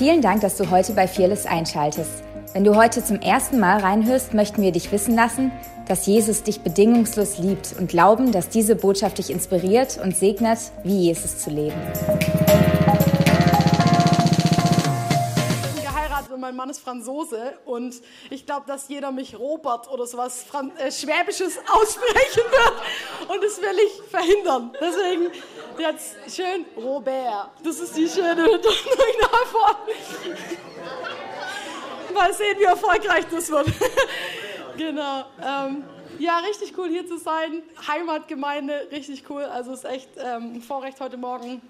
Vielen Dank, dass du heute bei Fearless einschaltest. Wenn du heute zum ersten Mal reinhörst, möchten wir dich wissen lassen, dass Jesus dich bedingungslos liebt und glauben, dass diese Botschaft dich inspiriert und segnet, wie Jesus zu leben. geheiratet und mein Mann ist Franzose und ich glaube, dass jeder mich Robert oder sowas Fran äh, Schwäbisches aussprechen wird und das will ich verhindern. Deswegen jetzt schön Robert. Das ist die schöne Betonung Mal sehen, wie erfolgreich das wird. genau. Ähm, ja, richtig cool hier zu sein. Heimatgemeinde, richtig cool. Also es ist echt ähm, ein Vorrecht heute Morgen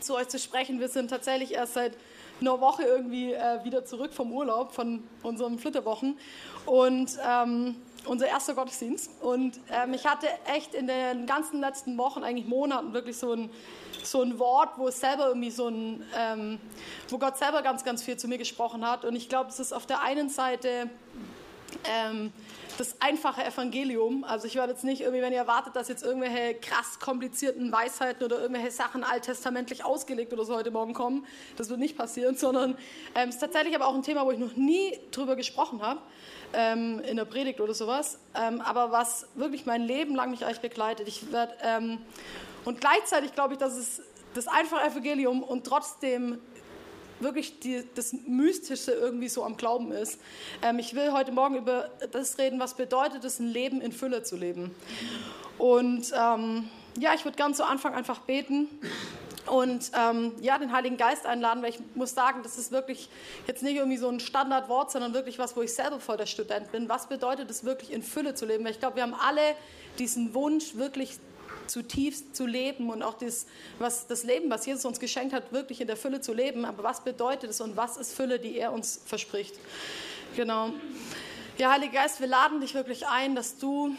zu euch zu sprechen. Wir sind tatsächlich erst seit einer Woche irgendwie äh, wieder zurück vom Urlaub, von unseren Flitterwochen. Und ähm, unser erster Gottesdienst. Und ähm, ich hatte echt in den ganzen letzten Wochen, eigentlich Monaten, wirklich so ein, so ein Wort, wo es selber irgendwie so ein, ähm, wo Gott selber ganz, ganz viel zu mir gesprochen hat. Und ich glaube, es ist auf der einen Seite ähm, das einfache Evangelium. Also ich werde jetzt nicht irgendwie, wenn ihr erwartet, dass jetzt irgendwelche krass komplizierten Weisheiten oder irgendwelche Sachen alttestamentlich ausgelegt oder so heute Morgen kommen. Das wird nicht passieren, sondern ähm, es ist tatsächlich aber auch ein Thema, wo ich noch nie drüber gesprochen habe ähm, in der Predigt oder sowas, ähm, aber was wirklich mein Leben lang mich eigentlich begleitet. Ich werde ähm, und gleichzeitig glaube ich, dass es das einfache Evangelium und trotzdem wirklich die, das Mystische irgendwie so am Glauben ist. Ähm, ich will heute Morgen über das reden, was bedeutet es, ein Leben in Fülle zu leben. Und ähm, ja, ich würde ganz zu Anfang einfach beten und ähm, ja, den Heiligen Geist einladen, weil ich muss sagen, das ist wirklich jetzt nicht irgendwie so ein Standardwort, sondern wirklich was, wo ich selber voll der Student bin. Was bedeutet es wirklich in Fülle zu leben? Weil ich glaube, wir haben alle diesen Wunsch, wirklich zutiefst zu leben und auch das, was, das Leben, was Jesus uns geschenkt hat, wirklich in der Fülle zu leben. Aber was bedeutet es und was ist Fülle, die er uns verspricht? Genau. Ja, Heiliger Geist, wir laden dich wirklich ein, dass du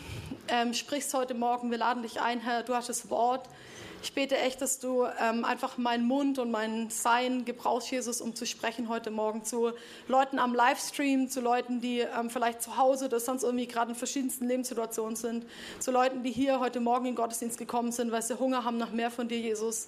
ähm, sprichst heute Morgen. Wir laden dich ein, Herr, du hast das Wort. Ich bete echt, dass du ähm, einfach meinen Mund und mein Sein gebrauchst, Jesus, um zu sprechen heute Morgen zu Leuten am Livestream, zu Leuten, die ähm, vielleicht zu Hause oder sonst irgendwie gerade in verschiedensten Lebenssituationen sind, zu Leuten, die hier heute Morgen in den Gottesdienst gekommen sind, weil sie Hunger haben nach mehr von dir, Jesus.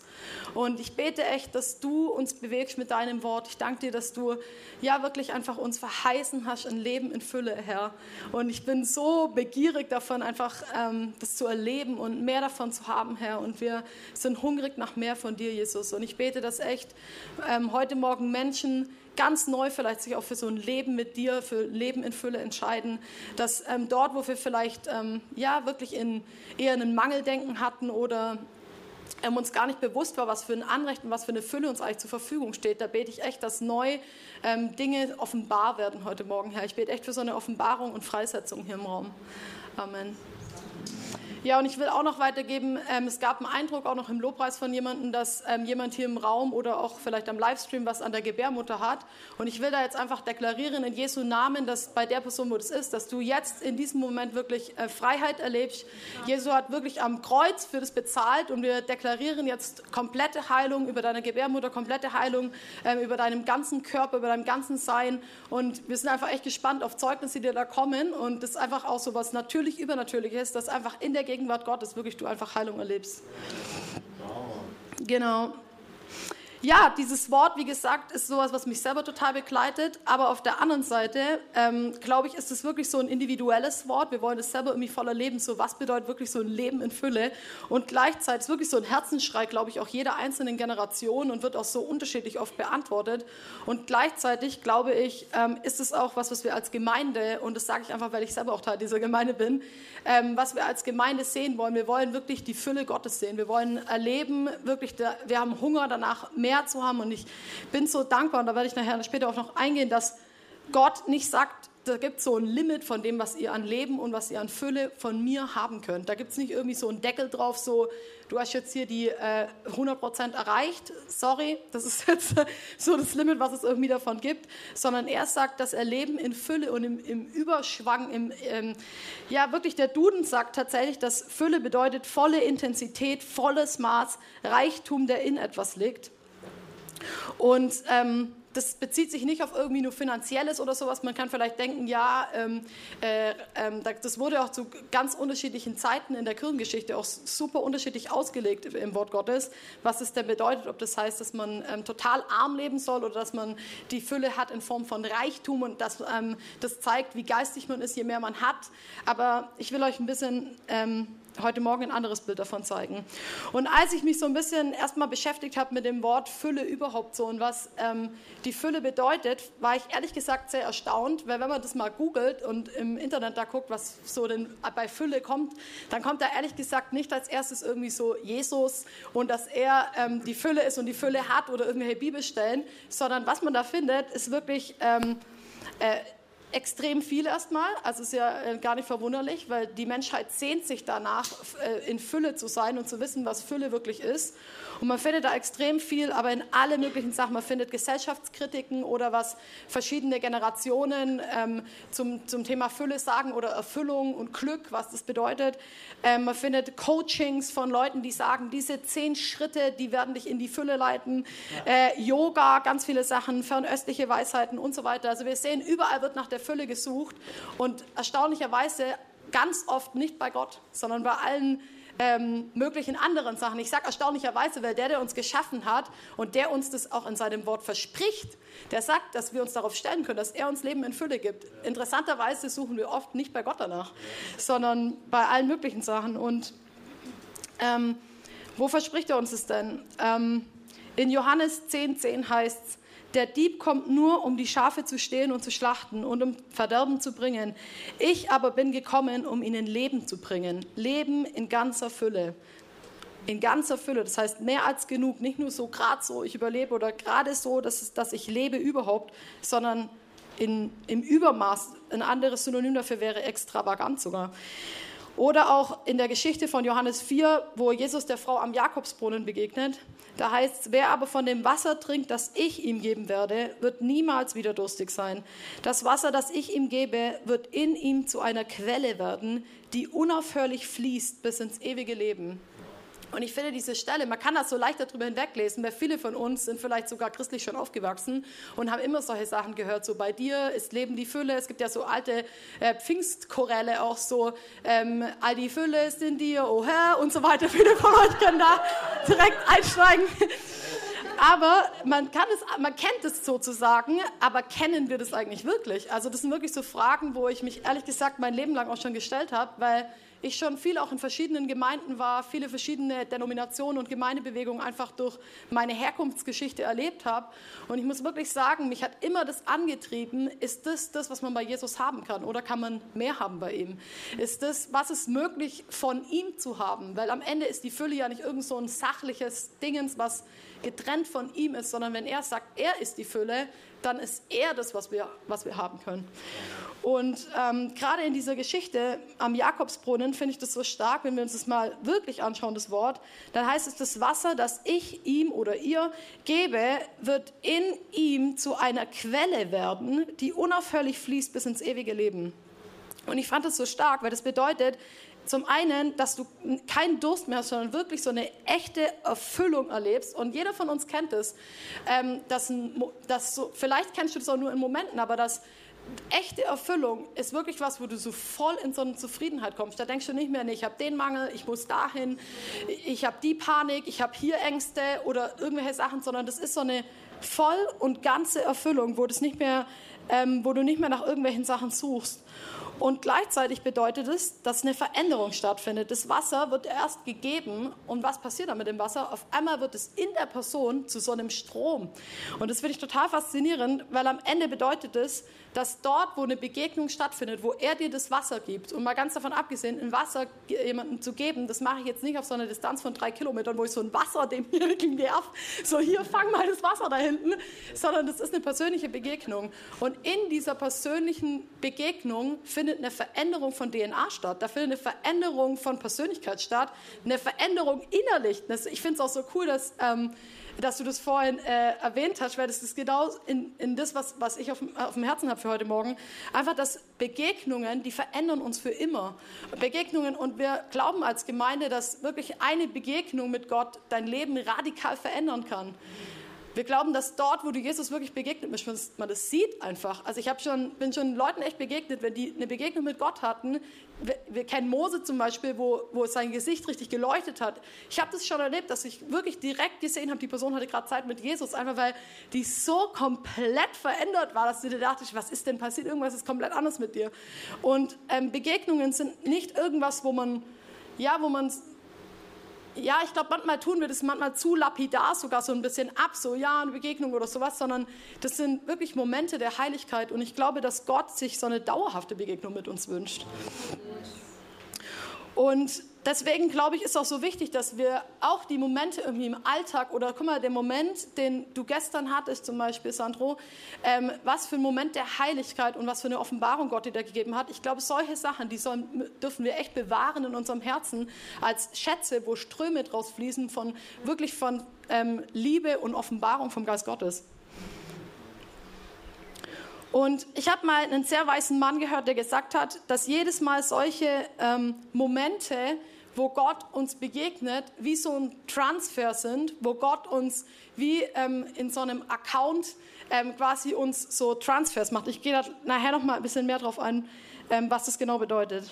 Und ich bete echt, dass du uns bewegst mit deinem Wort. Ich danke dir, dass du ja wirklich einfach uns verheißen hast, ein Leben in Fülle, Herr. Und ich bin so begierig davon, einfach ähm, das zu erleben und mehr davon zu haben, Herr. Und wir sind hungrig nach mehr von dir, Jesus. Und ich bete, dass echt ähm, heute Morgen Menschen ganz neu vielleicht sich auch für so ein Leben mit dir, für Leben in Fülle entscheiden, dass ähm, dort, wo wir vielleicht ähm, ja wirklich in eher einen Mangeldenken hatten oder ähm, uns gar nicht bewusst war, was für ein Anrecht und was für eine Fülle uns eigentlich zur Verfügung steht, da bete ich echt, dass neu ähm, Dinge offenbar werden heute Morgen, Herr. Ich bete echt für so eine Offenbarung und Freisetzung hier im Raum. Amen. Ja, und ich will auch noch weitergeben, ähm, es gab einen Eindruck auch noch im Lobpreis von jemandem, dass ähm, jemand hier im Raum oder auch vielleicht am Livestream was an der Gebärmutter hat. Und ich will da jetzt einfach deklarieren in Jesu Namen, dass bei der Person, wo das ist, dass du jetzt in diesem Moment wirklich äh, Freiheit erlebst. Ja. Jesu hat wirklich am Kreuz für das bezahlt und wir deklarieren jetzt komplette Heilung über deine Gebärmutter, komplette Heilung ähm, über deinem ganzen Körper, über deinem ganzen Sein. Und wir sind einfach echt gespannt auf Zeugnisse, die da kommen. Und das ist einfach auch so was natürlich Übernatürliches, dass einfach in der Gebärmutter Gegenwart Gottes wirklich du einfach Heilung erlebst. Genau ja, dieses Wort, wie gesagt, ist sowas, was mich selber total begleitet. Aber auf der anderen Seite, ähm, glaube ich, ist es wirklich so ein individuelles Wort. Wir wollen es selber irgendwie voller Leben. So, was bedeutet wirklich so ein Leben in Fülle? Und gleichzeitig ist wirklich so ein Herzensschrei, glaube ich, auch jeder einzelnen Generation und wird auch so unterschiedlich oft beantwortet. Und gleichzeitig, glaube ich, ähm, ist es auch was, was wir als Gemeinde, und das sage ich einfach, weil ich selber auch Teil dieser Gemeinde bin, ähm, was wir als Gemeinde sehen wollen. Wir wollen wirklich die Fülle Gottes sehen. Wir wollen erleben, wirklich, wir haben Hunger danach, mehr zu haben. Und ich bin so dankbar, und da werde ich nachher später auch noch eingehen, dass Gott nicht sagt, da gibt es so ein Limit von dem, was ihr an Leben und was ihr an Fülle von mir haben könnt. Da gibt es nicht irgendwie so einen Deckel drauf, so, du hast jetzt hier die äh, 100% erreicht, sorry, das ist jetzt so das Limit, was es irgendwie davon gibt, sondern er sagt, dass er Leben in Fülle und im, im Überschwang, im, ähm, ja wirklich der Duden sagt tatsächlich, dass Fülle bedeutet volle Intensität, volles Maß, Reichtum, der in etwas liegt. Und ähm, das bezieht sich nicht auf irgendwie nur Finanzielles oder sowas. Man kann vielleicht denken, ja, ähm, äh, ähm, das wurde auch zu ganz unterschiedlichen Zeiten in der Kirchengeschichte auch super unterschiedlich ausgelegt im Wort Gottes, was es denn bedeutet, ob das heißt, dass man ähm, total arm leben soll oder dass man die Fülle hat in Form von Reichtum und dass ähm, das zeigt, wie geistig man ist, je mehr man hat. Aber ich will euch ein bisschen ähm, heute Morgen ein anderes Bild davon zeigen. Und als ich mich so ein bisschen erstmal beschäftigt habe mit dem Wort Fülle überhaupt so und was ähm, die Fülle bedeutet, war ich ehrlich gesagt sehr erstaunt, weil wenn man das mal googelt und im Internet da guckt, was so denn bei Fülle kommt, dann kommt da ehrlich gesagt nicht als erstes irgendwie so Jesus und dass er ähm, die Fülle ist und die Fülle hat oder irgendwelche Bibelstellen, sondern was man da findet, ist wirklich ähm, äh, extrem viel erstmal. Also ist ja äh, gar nicht verwunderlich, weil die Menschheit sehnt sich danach, äh, in Fülle zu sein und zu wissen, was Fülle wirklich ist. Und man findet da extrem viel, aber in alle möglichen Sachen. Man findet Gesellschaftskritiken oder was verschiedene Generationen ähm, zum, zum Thema Fülle sagen oder Erfüllung und Glück, was das bedeutet. Ähm, man findet Coachings von Leuten, die sagen, diese zehn Schritte, die werden dich in die Fülle leiten. Ja. Äh, Yoga, ganz viele Sachen, fernöstliche Weisheiten und so weiter. Also wir sehen, überall wird nach der Fülle gesucht und erstaunlicherweise ganz oft nicht bei Gott, sondern bei allen ähm, möglichen anderen Sachen. Ich sage erstaunlicherweise, weil der, der uns geschaffen hat und der uns das auch in seinem Wort verspricht, der sagt, dass wir uns darauf stellen können, dass er uns Leben in Fülle gibt. Interessanterweise suchen wir oft nicht bei Gott danach, sondern bei allen möglichen Sachen. Und ähm, wo verspricht er uns es denn? Ähm, in Johannes 10,10 10 heißt es, der Dieb kommt nur, um die Schafe zu stehlen und zu schlachten und um Verderben zu bringen. Ich aber bin gekommen, um ihnen Leben zu bringen. Leben in ganzer Fülle. In ganzer Fülle, das heißt mehr als genug. Nicht nur so gerade so, ich überlebe oder gerade so, dass, dass ich lebe überhaupt, sondern in, im Übermaß. Ein anderes Synonym dafür wäre extravagant sogar. Oder auch in der Geschichte von Johannes 4, wo Jesus der Frau am Jakobsbrunnen begegnet. Da heißt es, wer aber von dem Wasser trinkt, das ich ihm geben werde, wird niemals wieder durstig sein. Das Wasser, das ich ihm gebe, wird in ihm zu einer Quelle werden, die unaufhörlich fließt bis ins ewige Leben. Und ich finde diese Stelle, man kann das so leicht darüber hinweglesen, weil viele von uns sind vielleicht sogar christlich schon aufgewachsen und haben immer solche Sachen gehört. So bei dir ist Leben die Fülle. Es gibt ja so alte äh, Pfingstchoräle auch so, ähm, all die Fülle ist in dir, oh Herr und so weiter. Viele von euch können da direkt einsteigen. Aber man, kann es, man kennt es sozusagen, aber kennen wir das eigentlich wirklich? Also das sind wirklich so Fragen, wo ich mich ehrlich gesagt mein Leben lang auch schon gestellt habe, weil ich schon viel auch in verschiedenen Gemeinden war, viele verschiedene Denominationen und Gemeindebewegungen einfach durch meine Herkunftsgeschichte erlebt habe. Und ich muss wirklich sagen, mich hat immer das angetrieben, ist das das, was man bei Jesus haben kann oder kann man mehr haben bei ihm? Ist das, was ist möglich von ihm zu haben? Weil am Ende ist die Fülle ja nicht irgend so ein sachliches Dingens, was getrennt von ihm ist, sondern wenn er sagt, er ist die Fülle, dann ist er das, was wir, was wir haben können. Und ähm, gerade in dieser Geschichte am Jakobsbrunnen finde ich das so stark, wenn wir uns das mal wirklich anschauen, das Wort, dann heißt es, das Wasser, das ich ihm oder ihr gebe, wird in ihm zu einer Quelle werden, die unaufhörlich fließt bis ins ewige Leben. Und ich fand das so stark, weil das bedeutet, zum einen, dass du keinen Durst mehr hast, sondern wirklich so eine echte Erfüllung erlebst. Und jeder von uns kennt es. Ähm, dass, dass so, vielleicht kennst du das auch nur in Momenten, aber dass echte Erfüllung ist wirklich was, wo du so voll in so eine Zufriedenheit kommst. Da denkst du nicht mehr, nee, ich habe den Mangel, ich muss dahin, ich habe die Panik, ich habe hier Ängste oder irgendwelche Sachen, sondern das ist so eine voll und ganze Erfüllung, wo, das nicht mehr, ähm, wo du nicht mehr nach irgendwelchen Sachen suchst. Und gleichzeitig bedeutet es, dass eine Veränderung stattfindet. Das Wasser wird erst gegeben und was passiert dann mit dem Wasser? Auf einmal wird es in der Person zu so einem Strom. Und das finde ich total faszinierend, weil am Ende bedeutet es, dass dort, wo eine Begegnung stattfindet, wo er dir das Wasser gibt, und mal ganz davon abgesehen, ein Wasser jemandem zu geben, das mache ich jetzt nicht auf so einer Distanz von drei Kilometern, wo ich so ein Wasser demjenigen werf, so hier, fang mal das Wasser da hinten, sondern das ist eine persönliche Begegnung. Und in dieser persönlichen Begegnung findet eine Veränderung von DNA statt, da findet eine Veränderung von Persönlichkeit statt, eine Veränderung innerlich. Ich finde es auch so cool, dass... Ähm, dass du das vorhin äh, erwähnt hast, weil das ist genau in, in das, was, was ich auf, auf dem Herzen habe für heute Morgen. Einfach, dass Begegnungen, die verändern uns für immer. Begegnungen und wir glauben als Gemeinde, dass wirklich eine Begegnung mit Gott dein Leben radikal verändern kann. Wir glauben, dass dort, wo du Jesus wirklich begegnet bist, man das sieht einfach. Also ich schon, bin schon Leuten echt begegnet, wenn die eine Begegnung mit Gott hatten. Wir, wir kennen Mose zum Beispiel, wo, wo sein Gesicht richtig geleuchtet hat. Ich habe das schon erlebt, dass ich wirklich direkt gesehen habe, die Person hatte gerade Zeit mit Jesus, einfach weil die so komplett verändert war, dass du dir dachtest, was ist denn passiert? Irgendwas ist komplett anders mit dir. Und ähm, Begegnungen sind nicht irgendwas, wo man, ja, wo man ja, ich glaube, manchmal tun wir das manchmal zu lapidar, sogar so ein bisschen ab, so ja, eine Begegnung oder sowas, sondern das sind wirklich Momente der Heiligkeit und ich glaube, dass Gott sich so eine dauerhafte Begegnung mit uns wünscht. Und deswegen glaube ich, ist auch so wichtig, dass wir auch die Momente irgendwie im Alltag oder guck mal, der Moment, den du gestern hattest, zum Beispiel, Sandro, ähm, was für ein Moment der Heiligkeit und was für eine Offenbarung Gott dir da gegeben hat. Ich glaube, solche Sachen, die sollen, dürfen wir echt bewahren in unserem Herzen als Schätze, wo Ströme draus fließen von wirklich von ähm, Liebe und Offenbarung vom Geist Gottes. Und ich habe mal einen sehr weißen Mann gehört, der gesagt hat, dass jedes Mal solche ähm, Momente, wo Gott uns begegnet, wie so ein Transfer sind, wo Gott uns wie ähm, in so einem Account ähm, quasi uns so Transfers macht. Ich gehe da nachher noch mal ein bisschen mehr drauf ein, ähm, was das genau bedeutet.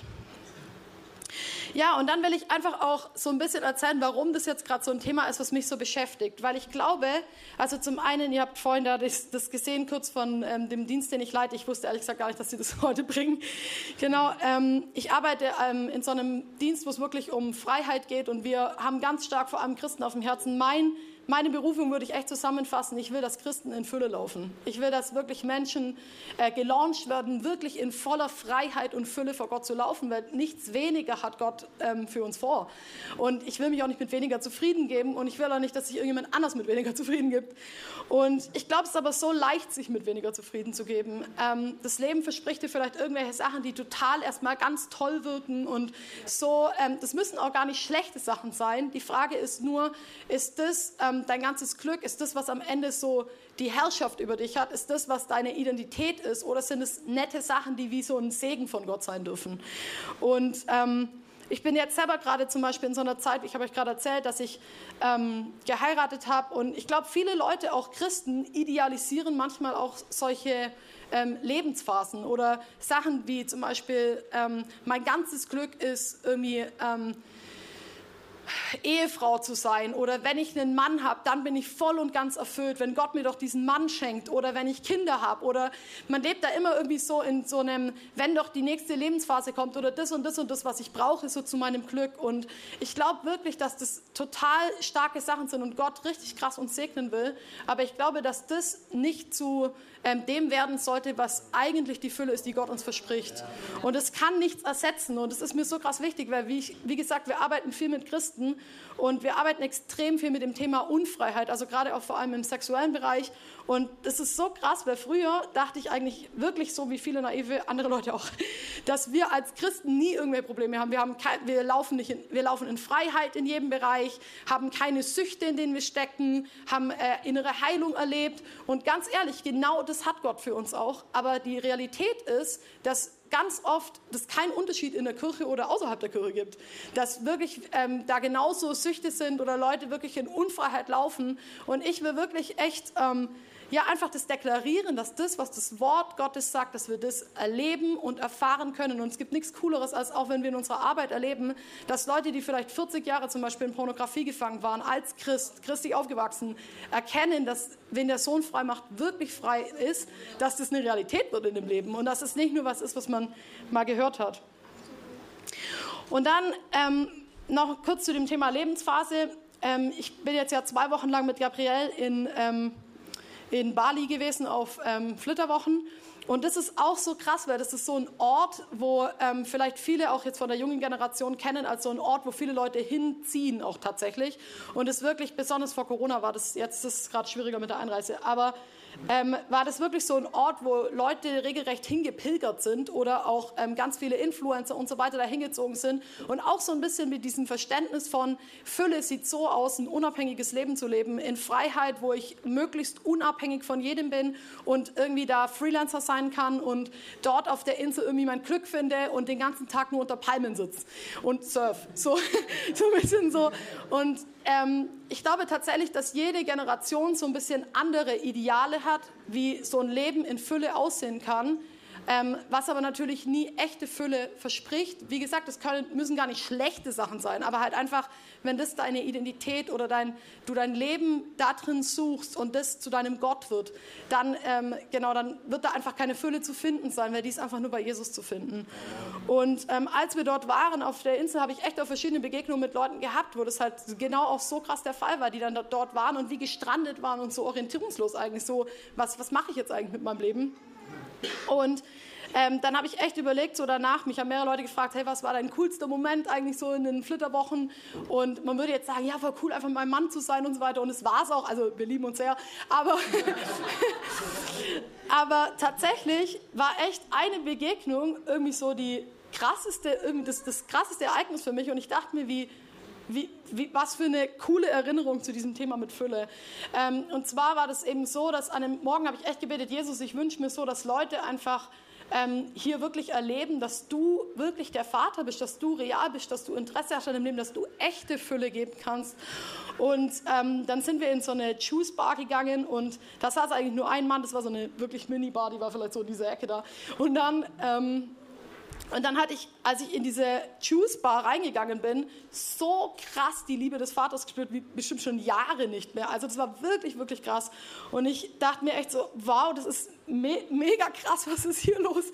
Ja, und dann will ich einfach auch so ein bisschen erzählen, warum das jetzt gerade so ein Thema ist, was mich so beschäftigt. Weil ich glaube, also zum einen, ihr habt vorhin da das, das gesehen, kurz von ähm, dem Dienst, den ich leite. Ich wusste ehrlich gesagt gar nicht, dass sie das heute bringen. Genau, ähm, ich arbeite ähm, in so einem Dienst, wo es wirklich um Freiheit geht und wir haben ganz stark vor allem Christen auf dem Herzen. Mein meine Berufung würde ich echt zusammenfassen. Ich will, dass Christen in Fülle laufen. Ich will, dass wirklich Menschen äh, gelauncht werden, wirklich in voller Freiheit und Fülle vor Gott zu laufen, weil nichts weniger hat Gott ähm, für uns vor. Und ich will mich auch nicht mit weniger zufrieden geben und ich will auch nicht, dass sich irgendjemand anders mit weniger zufrieden gibt. Und ich glaube, es ist aber so leicht, sich mit weniger zufrieden zu geben. Ähm, das Leben verspricht dir vielleicht irgendwelche Sachen, die total erstmal ganz toll wirken und so. Ähm, das müssen auch gar nicht schlechte Sachen sein. Die Frage ist nur, ist das ähm, dein ganzes Glück? Ist das, was am Ende so die Herrschaft über dich hat? Ist das, was deine Identität ist? Oder sind es nette Sachen, die wie so ein Segen von Gott sein dürfen? Und ähm, ich bin jetzt selber gerade zum Beispiel in so einer Zeit, ich habe euch gerade erzählt, dass ich ähm, geheiratet habe und ich glaube, viele Leute, auch Christen, idealisieren manchmal auch solche ähm, Lebensphasen oder Sachen wie zum Beispiel, ähm, mein ganzes Glück ist irgendwie ähm, Ehefrau zu sein oder wenn ich einen Mann habe, dann bin ich voll und ganz erfüllt, wenn Gott mir doch diesen Mann schenkt oder wenn ich Kinder habe oder man lebt da immer irgendwie so in so einem, wenn doch die nächste Lebensphase kommt oder das und das und das, was ich brauche, so zu meinem Glück. Und ich glaube wirklich, dass das total starke Sachen sind und Gott richtig krass uns segnen will, aber ich glaube, dass das nicht zu ähm, dem werden sollte, was eigentlich die Fülle ist, die Gott uns verspricht. Und es kann nichts ersetzen. Und es ist mir so krass wichtig, weil wie, ich, wie gesagt, wir arbeiten viel mit Christen Christen. Und wir arbeiten extrem viel mit dem Thema Unfreiheit, also gerade auch vor allem im sexuellen Bereich. Und das ist so krass, weil früher dachte ich eigentlich wirklich so wie viele naive andere Leute auch, dass wir als Christen nie irgendwelche Probleme haben. Wir, haben kein, wir, laufen nicht in, wir laufen in Freiheit in jedem Bereich, haben keine Süchte, in denen wir stecken, haben äh, innere Heilung erlebt. Und ganz ehrlich, genau das hat Gott für uns auch. Aber die Realität ist, dass ganz oft es keinen Unterschied in der Kirche oder außerhalb der Kirche gibt. Dass wirklich ähm, da genauso Süchte sind oder Leute wirklich in Unfreiheit laufen. Und ich will wirklich echt ähm, ja einfach das deklarieren, dass das, was das Wort Gottes sagt, dass wir das erleben und erfahren können. Und es gibt nichts Cooleres, als auch wenn wir in unserer Arbeit erleben, dass Leute, die vielleicht 40 Jahre zum Beispiel in Pornografie gefangen waren, als Christ, christlich aufgewachsen, erkennen, dass wenn der Sohn frei macht, wirklich frei ist, dass das eine Realität wird in dem Leben und dass es nicht nur was ist, was man mal gehört hat. Und dann ähm, noch kurz zu dem Thema Lebensphase. Ähm, ich bin jetzt ja zwei Wochen lang mit Gabriel in ähm, in Bali gewesen auf ähm, Flitterwochen. Und das ist auch so krass, weil das ist so ein Ort, wo ähm, vielleicht viele auch jetzt von der jungen Generation kennen, als so ein Ort, wo viele Leute hinziehen auch tatsächlich. Und es wirklich, besonders vor Corona war das, jetzt ist es gerade schwieriger mit der Einreise, aber ähm, war das wirklich so ein Ort, wo Leute regelrecht hingepilgert sind oder auch ähm, ganz viele Influencer und so weiter da hingezogen sind und auch so ein bisschen mit diesem Verständnis von Fülle sieht so aus, ein unabhängiges Leben zu leben, in Freiheit, wo ich möglichst unabhängig von jedem bin und irgendwie da Freelancer sein kann und dort auf der Insel irgendwie mein Glück finde und den ganzen Tag nur unter Palmen sitze und surf. So, so ein bisschen so. Und ähm, ich glaube tatsächlich, dass jede Generation so ein bisschen andere Ideale hat, wie so ein Leben in Fülle aussehen kann ähm, was aber natürlich nie echte Fülle verspricht. Wie gesagt, das können, müssen gar nicht schlechte Sachen sein, aber halt einfach, wenn das deine Identität oder dein, du dein Leben da drin suchst und das zu deinem Gott wird, dann, ähm, genau, dann wird da einfach keine Fülle zu finden sein, weil die ist einfach nur bei Jesus zu finden. Und ähm, als wir dort waren auf der Insel, habe ich echt auch verschiedene Begegnungen mit Leuten gehabt, wo das halt genau auch so krass der Fall war, die dann dort waren und wie gestrandet waren und so orientierungslos eigentlich so, was, was mache ich jetzt eigentlich mit meinem Leben? Und ähm, dann habe ich echt überlegt, so danach, mich haben mehrere Leute gefragt, hey, was war dein coolster Moment eigentlich so in den Flitterwochen? Und man würde jetzt sagen, ja, war cool, einfach meinem Mann zu sein und so weiter. Und es war es auch, also wir lieben uns sehr. Aber, aber tatsächlich war echt eine Begegnung irgendwie so die krasseste, irgendwie das, das krasseste Ereignis für mich. Und ich dachte mir, wie, wie, wie, was für eine coole Erinnerung zu diesem Thema mit Fülle. Ähm, und zwar war das eben so, dass an einem Morgen habe ich echt gebetet, Jesus, ich wünsche mir so, dass Leute einfach ähm, hier wirklich erleben, dass du wirklich der Vater bist, dass du real bist, dass du Interesse hast an dem Leben, dass du echte Fülle geben kannst. Und ähm, dann sind wir in so eine Juice Bar gegangen und da saß eigentlich nur ein Mann, das war so eine wirklich Mini-Bar, die war vielleicht so in dieser Ecke da. Und dann... Und dann hatte ich, als ich in diese Juice Bar reingegangen bin, so krass die Liebe des Vaters gespürt, wie bestimmt schon Jahre nicht mehr. Also das war wirklich, wirklich krass. Und ich dachte mir echt so, wow, das ist me mega krass, was ist hier los?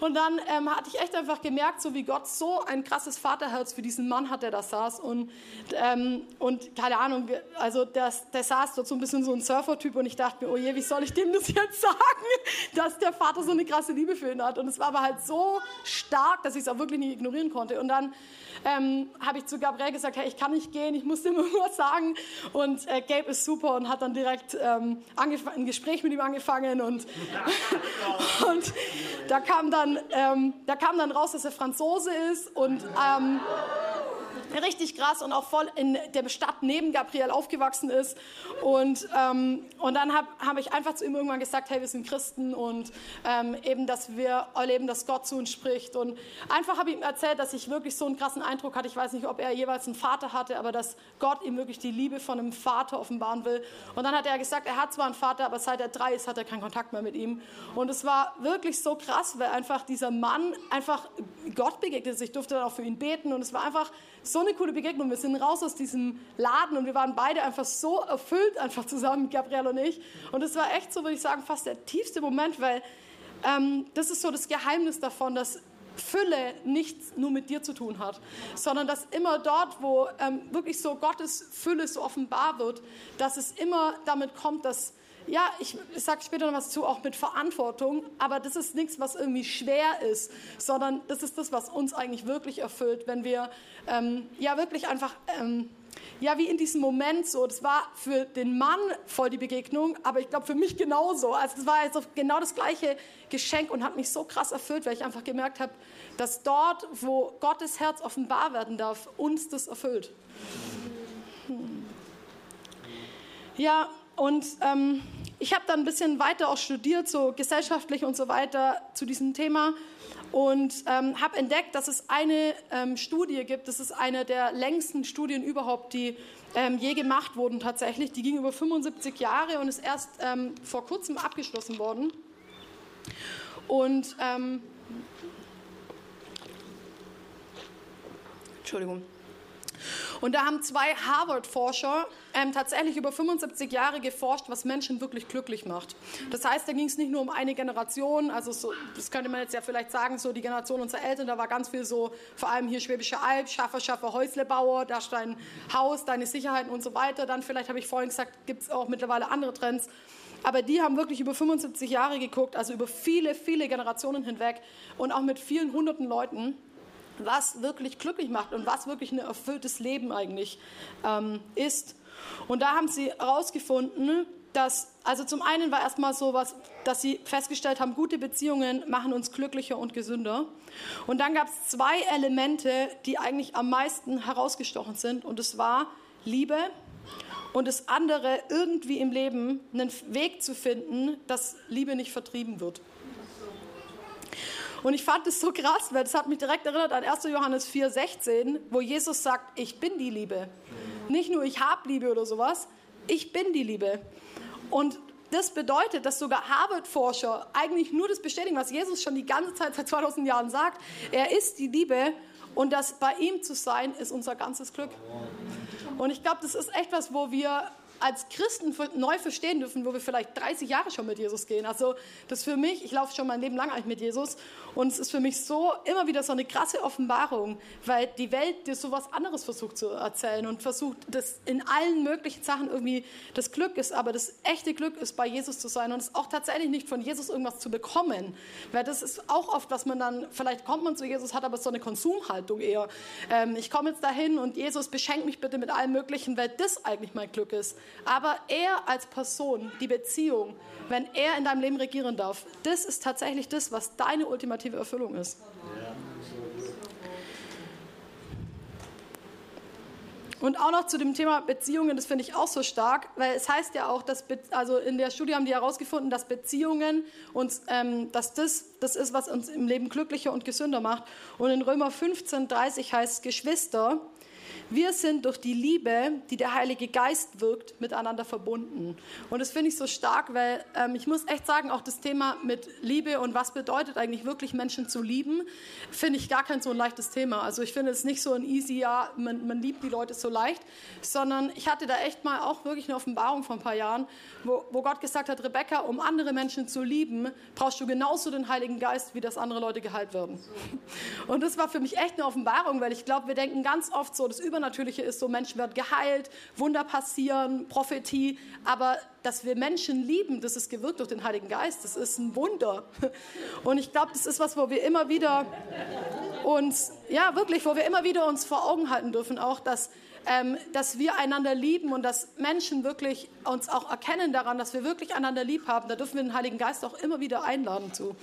Und dann ähm, hatte ich echt einfach gemerkt, so wie Gott so ein krasses Vaterherz für diesen Mann hat, der da saß. Und, ähm, und keine Ahnung, also der, der saß dort so ein bisschen so ein Surfer-Typ und ich dachte mir, oh je, wie soll ich dem das jetzt sagen, dass der Vater so eine krasse Liebe für ihn hat? Und es war aber halt so stark, dass ich es auch wirklich nicht ignorieren konnte. Und dann ähm, habe ich zu Gabriel gesagt, hey, ich kann nicht gehen, ich muss ihm irgendwas sagen. Und äh, Gabe ist super und hat dann direkt ähm, ein Gespräch mit ihm angefangen und, und da, kam dann, ähm, da kam dann raus, dass er Franzose ist und ähm, richtig krass und auch voll in der Stadt neben Gabriel aufgewachsen ist. Und, ähm, und dann habe hab ich einfach zu ihm irgendwann gesagt, hey, wir sind Christen und ähm, eben, dass wir erleben, dass Gott zu uns spricht. Und einfach habe ich ihm erzählt, dass ich wirklich so einen krassen Eindruck hatte. Ich weiß nicht, ob er jeweils einen Vater hatte, aber dass Gott ihm wirklich die Liebe von einem Vater offenbaren will. Und dann hat er gesagt, er hat zwar einen Vater, aber seit er drei ist, hat er keinen Kontakt mehr mit ihm. Und es war wirklich so krass, weil einfach dieser Mann einfach Gott begegnet ist. Ich durfte dann auch für ihn beten und es war einfach so eine coole Begegnung. Wir sind raus aus diesem Laden und wir waren beide einfach so erfüllt einfach zusammen, Gabrielle und ich. Und es war echt so, würde ich sagen, fast der tiefste Moment, weil ähm, das ist so das Geheimnis davon, dass Fülle nichts nur mit dir zu tun hat, sondern dass immer dort, wo ähm, wirklich so Gottes Fülle so offenbar wird, dass es immer damit kommt, dass ja, ich, ich sage später noch was zu, auch mit Verantwortung, aber das ist nichts, was irgendwie schwer ist, sondern das ist das, was uns eigentlich wirklich erfüllt, wenn wir ähm, ja wirklich einfach, ähm, ja, wie in diesem Moment so, das war für den Mann voll die Begegnung, aber ich glaube für mich genauso. Also es war jetzt genau das gleiche Geschenk und hat mich so krass erfüllt, weil ich einfach gemerkt habe, dass dort, wo Gottes Herz offenbar werden darf, uns das erfüllt. Hm. Ja, und ähm, ich habe dann ein bisschen weiter auch studiert, so gesellschaftlich und so weiter zu diesem Thema und ähm, habe entdeckt, dass es eine ähm, Studie gibt, das ist eine der längsten Studien überhaupt, die ähm, je gemacht wurden tatsächlich. Die ging über 75 Jahre und ist erst ähm, vor kurzem abgeschlossen worden. Und ähm, Entschuldigung. Und da haben zwei Harvard-Forscher ähm, tatsächlich über 75 Jahre geforscht, was Menschen wirklich glücklich macht. Das heißt, da ging es nicht nur um eine Generation, also so, das könnte man jetzt ja vielleicht sagen, so die Generation unserer Eltern, da war ganz viel so, vor allem hier Schwäbische Alb, Schaffer, Schaffer, Häuslebauer, da ist dein Haus, deine Sicherheiten und so weiter. Dann vielleicht habe ich vorhin gesagt, gibt es auch mittlerweile andere Trends. Aber die haben wirklich über 75 Jahre geguckt, also über viele, viele Generationen hinweg und auch mit vielen hunderten Leuten was wirklich glücklich macht und was wirklich ein erfülltes Leben eigentlich ähm, ist. Und da haben sie herausgefunden, dass, also zum einen war erstmal so was, dass sie festgestellt haben, gute Beziehungen machen uns glücklicher und gesünder. Und dann gab es zwei Elemente, die eigentlich am meisten herausgestochen sind. Und es war Liebe und das andere, irgendwie im Leben einen Weg zu finden, dass Liebe nicht vertrieben wird. Und ich fand es so krass, weil das hat mich direkt erinnert an 1. Johannes 4,16, wo Jesus sagt, ich bin die Liebe. Nicht nur ich habe Liebe oder sowas, ich bin die Liebe. Und das bedeutet, dass sogar Harvard-Forscher eigentlich nur das bestätigen, was Jesus schon die ganze Zeit seit 2000 Jahren sagt. Er ist die Liebe und das bei ihm zu sein ist unser ganzes Glück. Und ich glaube, das ist echt was, wo wir als Christen neu verstehen dürfen, wo wir vielleicht 30 Jahre schon mit Jesus gehen. Also das für mich, ich laufe schon mein Leben lang eigentlich mit Jesus und es ist für mich so immer wieder so eine krasse Offenbarung, weil die Welt dir so was anderes versucht zu erzählen und versucht, dass in allen möglichen Sachen irgendwie das Glück ist, aber das echte Glück ist, bei Jesus zu sein und es auch tatsächlich nicht von Jesus irgendwas zu bekommen, weil das ist auch oft, was man dann, vielleicht kommt man zu Jesus, hat aber so eine Konsumhaltung eher. Ähm, ich komme jetzt dahin und Jesus beschenkt mich bitte mit allem Möglichen, weil das eigentlich mein Glück ist. Aber er als Person, die Beziehung, wenn er in deinem Leben regieren darf, das ist tatsächlich das, was deine ultimative Erfüllung ist. Und auch noch zu dem Thema Beziehungen, das finde ich auch so stark, weil es heißt ja auch, dass also in der Studie haben die herausgefunden, dass Beziehungen uns, ähm, dass das das ist, was uns im Leben glücklicher und gesünder macht. Und in Römer 15, 30 heißt Geschwister, wir sind durch die Liebe, die der Heilige Geist wirkt, miteinander verbunden. Und das finde ich so stark, weil ähm, ich muss echt sagen, auch das Thema mit Liebe und was bedeutet eigentlich wirklich Menschen zu lieben, finde ich gar kein so ein leichtes Thema. Also ich finde es nicht so ein easy, ja, man, man liebt die Leute so leicht, sondern ich hatte da echt mal auch wirklich eine Offenbarung vor ein paar Jahren, wo, wo Gott gesagt hat, Rebecca, um andere Menschen zu lieben, brauchst du genauso den Heiligen Geist, wie dass andere Leute geheilt werden. Und das war für mich echt eine Offenbarung, weil ich glaube, wir denken ganz oft so, das über Übernatürliche ist, so Menschen werden geheilt, Wunder passieren, Prophetie, aber dass wir Menschen lieben, das ist gewirkt durch den Heiligen Geist, das ist ein Wunder. Und ich glaube, das ist was, wo wir immer wieder uns, ja wirklich, wo wir immer wieder uns vor Augen halten dürfen, auch, dass, ähm, dass wir einander lieben und dass Menschen wirklich uns auch erkennen daran, dass wir wirklich einander lieb haben. Da dürfen wir den Heiligen Geist auch immer wieder einladen zu.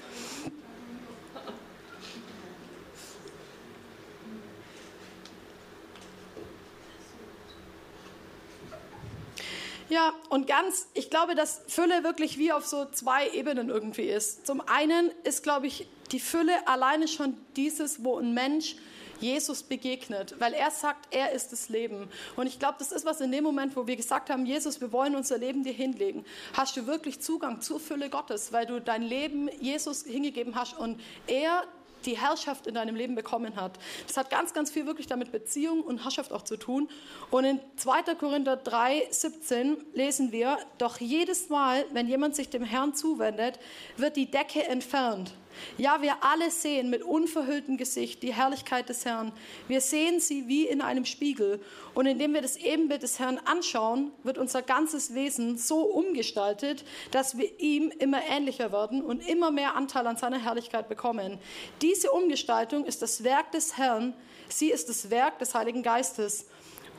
Ja, und ganz, ich glaube, dass Fülle wirklich wie auf so zwei Ebenen irgendwie ist. Zum einen ist, glaube ich, die Fülle alleine schon dieses, wo ein Mensch Jesus begegnet, weil er sagt, er ist das Leben. Und ich glaube, das ist was in dem Moment, wo wir gesagt haben, Jesus, wir wollen unser Leben dir hinlegen, hast du wirklich Zugang zur Fülle Gottes, weil du dein Leben Jesus hingegeben hast und er die Herrschaft in deinem Leben bekommen hat. Das hat ganz, ganz viel wirklich damit Beziehung und Herrschaft auch zu tun. Und in 2. Korinther 3, 17 lesen wir, doch jedes Mal, wenn jemand sich dem Herrn zuwendet, wird die Decke entfernt. Ja, wir alle sehen mit unverhülltem Gesicht die Herrlichkeit des Herrn. Wir sehen sie wie in einem Spiegel. Und indem wir das Ebenbild des Herrn anschauen, wird unser ganzes Wesen so umgestaltet, dass wir ihm immer ähnlicher werden und immer mehr Anteil an seiner Herrlichkeit bekommen. Diese Umgestaltung ist das Werk des Herrn. Sie ist das Werk des Heiligen Geistes.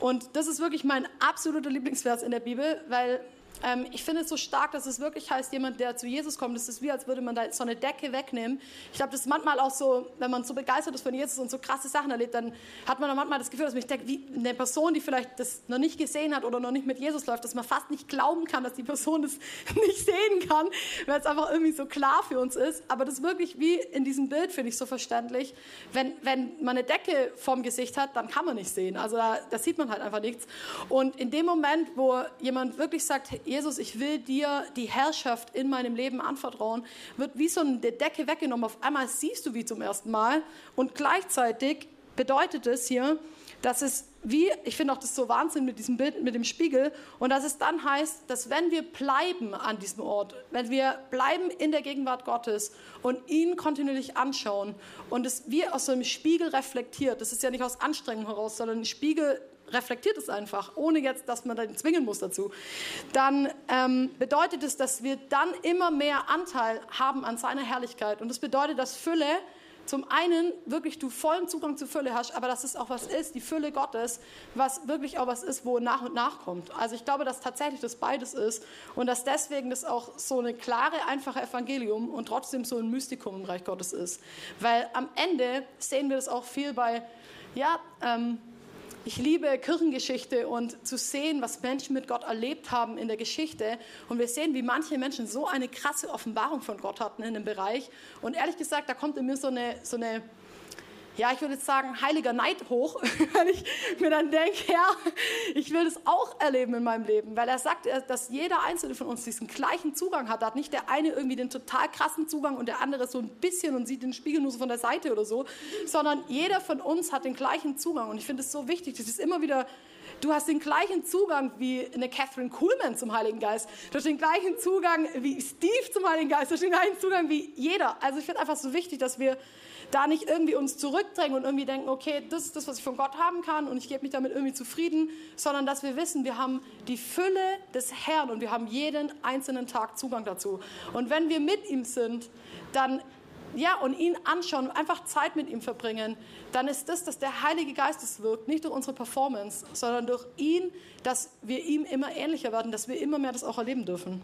Und das ist wirklich mein absoluter Lieblingsvers in der Bibel, weil ähm, ich finde es so stark, dass es wirklich heißt, jemand, der zu Jesus kommt, das ist wie, als würde man da so eine Decke wegnehmen. Ich glaube, das ist manchmal auch so, wenn man so begeistert ist von Jesus und so krasse Sachen erlebt, dann hat man manchmal das Gefühl, dass man sich denkt, wie eine Person, die vielleicht das noch nicht gesehen hat oder noch nicht mit Jesus läuft, dass man fast nicht glauben kann, dass die Person das nicht sehen kann, weil es einfach irgendwie so klar für uns ist. Aber das ist wirklich wie in diesem Bild, finde ich so verständlich. Wenn, wenn man eine Decke vorm Gesicht hat, dann kann man nicht sehen. Also da, da sieht man halt einfach nichts. Und in dem Moment, wo jemand wirklich sagt, Jesus, ich will dir die Herrschaft in meinem Leben anvertrauen, wird wie so eine Decke weggenommen. Auf einmal siehst du wie zum ersten Mal und gleichzeitig bedeutet es hier, dass es wie, ich finde auch das so Wahnsinn mit diesem Bild, mit dem Spiegel, und dass es dann heißt, dass wenn wir bleiben an diesem Ort, wenn wir bleiben in der Gegenwart Gottes und ihn kontinuierlich anschauen und es wie aus so einem Spiegel reflektiert, das ist ja nicht aus Anstrengung heraus, sondern ein Spiegel reflektiert es einfach, ohne jetzt, dass man dann zwingen muss dazu, dann ähm, bedeutet es, dass wir dann immer mehr Anteil haben an seiner Herrlichkeit. Und das bedeutet, dass Fülle zum einen wirklich du vollen Zugang zur Fülle hast, aber dass es auch was ist, die Fülle Gottes, was wirklich auch was ist, wo nach und nach kommt. Also ich glaube, dass tatsächlich das beides ist und dass deswegen das auch so eine klare, einfache Evangelium und trotzdem so ein Mystikum im Reich Gottes ist. Weil am Ende sehen wir das auch viel bei, ja, ähm, ich liebe Kirchengeschichte und zu sehen, was Menschen mit Gott erlebt haben in der Geschichte. Und wir sehen, wie manche Menschen so eine krasse Offenbarung von Gott hatten in dem Bereich. Und ehrlich gesagt, da kommt in mir so eine, so eine ja, ich würde jetzt sagen, heiliger Neid hoch, weil ich mir dann denke, ja, ich will das auch erleben in meinem Leben, weil er sagt, dass jeder einzelne von uns diesen gleichen Zugang hat. Da hat nicht der eine irgendwie den total krassen Zugang und der andere so ein bisschen und sieht den Spiegel nur so von der Seite oder so, sondern jeder von uns hat den gleichen Zugang und ich finde es so wichtig, das ist immer wieder Du hast den gleichen Zugang wie eine Catherine Kuhlman zum Heiligen Geist. Du hast den gleichen Zugang wie Steve zum Heiligen Geist. Du hast den gleichen Zugang wie jeder. Also ich finde einfach so wichtig, dass wir da nicht irgendwie uns zurückdrängen und irgendwie denken, okay, das ist das, was ich von Gott haben kann und ich gebe mich damit irgendwie zufrieden, sondern dass wir wissen, wir haben die Fülle des Herrn und wir haben jeden einzelnen Tag Zugang dazu. Und wenn wir mit ihm sind, dann ja, und ihn anschauen, einfach Zeit mit ihm verbringen, dann ist das, dass der Heilige Geist es wirkt, nicht durch unsere Performance, sondern durch ihn, dass wir ihm immer ähnlicher werden, dass wir immer mehr das auch erleben dürfen.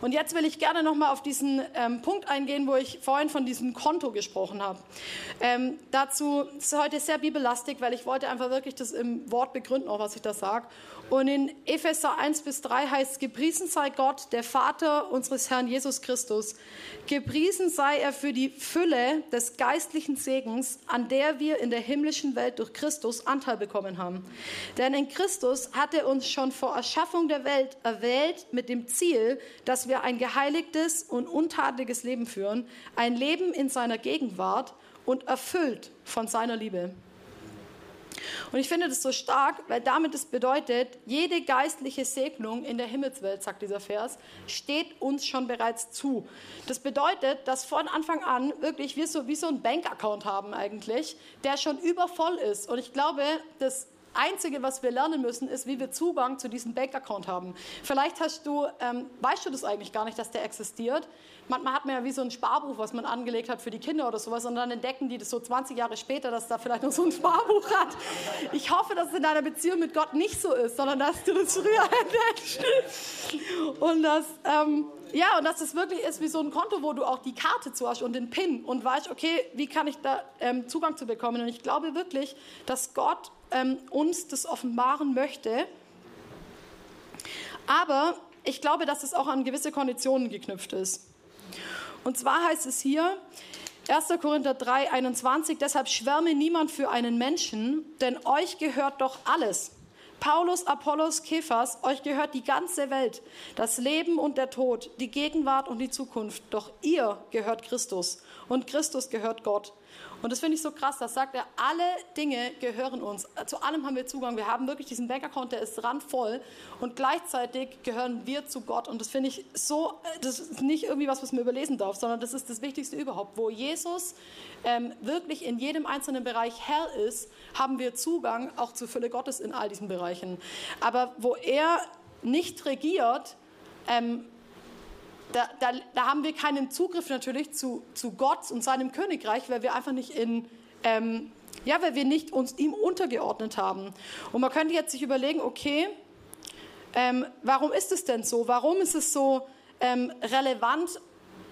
Und jetzt will ich gerne nochmal auf diesen ähm, Punkt eingehen, wo ich vorhin von diesem Konto gesprochen habe. Ähm, dazu ist heute sehr bibellastig, weil ich wollte einfach wirklich das im Wort begründen, auch was ich da sage. Und in Epheser 1 bis 3 heißt, gepriesen sei Gott, der Vater unseres Herrn Jesus Christus. Gepriesen sei er für die Fülle des geistlichen Segens, an der wir in der himmlischen Welt durch Christus Anteil bekommen haben. Denn in Christus hat er uns schon vor Erschaffung der Welt erwählt mit dem Ziel, dass wir ein geheiligtes und untadeliges Leben führen, ein Leben in seiner Gegenwart und erfüllt von seiner Liebe. Und ich finde das so stark, weil damit es bedeutet, jede geistliche Segnung in der Himmelswelt, sagt dieser Vers, steht uns schon bereits zu. Das bedeutet, dass von Anfang an wirklich wir so wie so ein Bankaccount haben eigentlich, der schon übervoll ist. Und ich glaube, dass Einzige, was wir lernen müssen, ist, wie wir Zugang zu diesem Bankaccount haben. Vielleicht hast du, ähm, weißt du das eigentlich gar nicht, dass der existiert. Manchmal hat man ja wie so ein Sparbuch, was man angelegt hat für die Kinder oder sowas, und dann entdecken die das so 20 Jahre später, dass da vielleicht noch so ein Sparbuch hat. Ich hoffe, dass es in deiner Beziehung mit Gott nicht so ist, sondern dass du das früher entdeckst. Und dass, ähm, ja, und dass es wirklich ist wie so ein Konto, wo du auch die Karte zu hast und den PIN und weißt, okay, wie kann ich da ähm, Zugang zu bekommen? Und ich glaube wirklich, dass Gott ähm, uns das offenbaren möchte. Aber ich glaube, dass es auch an gewisse Konditionen geknüpft ist. Und zwar heißt es hier, 1. Korinther 3, 21, deshalb schwärme niemand für einen Menschen, denn euch gehört doch alles. Paulus, Apollos, Kephas, euch gehört die ganze Welt, das Leben und der Tod, die Gegenwart und die Zukunft. Doch ihr gehört Christus und Christus gehört Gott. Und das finde ich so krass, das sagt er, alle Dinge gehören uns. Zu allem haben wir Zugang. Wir haben wirklich diesen Bankaccount, der ist randvoll und gleichzeitig gehören wir zu Gott. Und das finde ich so, das ist nicht irgendwie was, was man überlesen darf, sondern das ist das Wichtigste überhaupt. Wo Jesus ähm, wirklich in jedem einzelnen Bereich Herr ist, haben wir Zugang auch zur Fülle Gottes in all diesen Bereichen. Aber wo er nicht regiert, ähm, da, da, da, haben wir keinen Zugriff natürlich zu, zu Gott und seinem Königreich, weil wir einfach nicht in, ähm, ja, weil wir nicht uns ihm untergeordnet haben. Und man könnte jetzt sich überlegen, okay, ähm, warum ist es denn so? Warum ist es so ähm, relevant,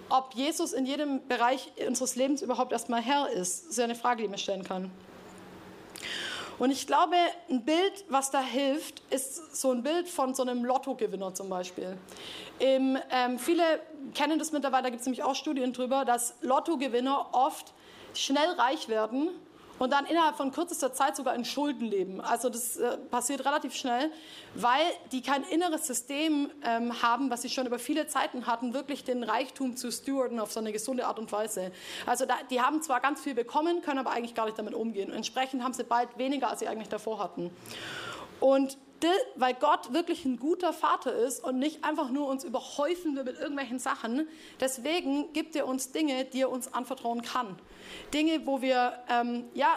ob Jesus in jedem Bereich unseres Lebens überhaupt erstmal Herr ist? Das ist ja eine Frage, die man stellen kann. Und ich glaube, ein Bild, was da hilft, ist so ein Bild von so einem Lottogewinner zum Beispiel. Im, ähm, viele kennen das mittlerweile, da gibt es nämlich auch Studien drüber, dass Lottogewinner oft schnell reich werden und dann innerhalb von kürzester Zeit sogar in Schulden leben. Also das äh, passiert relativ schnell, weil die kein inneres System ähm, haben, was sie schon über viele Zeiten hatten, wirklich den Reichtum zu stewarden auf so eine gesunde Art und Weise. Also da, die haben zwar ganz viel bekommen, können aber eigentlich gar nicht damit umgehen. Entsprechend haben sie bald weniger, als sie eigentlich davor hatten. Und weil Gott wirklich ein guter Vater ist und nicht einfach nur uns überhäufen will mit irgendwelchen Sachen. Deswegen gibt er uns Dinge, die er uns anvertrauen kann. Dinge, wo wir, ähm, ja,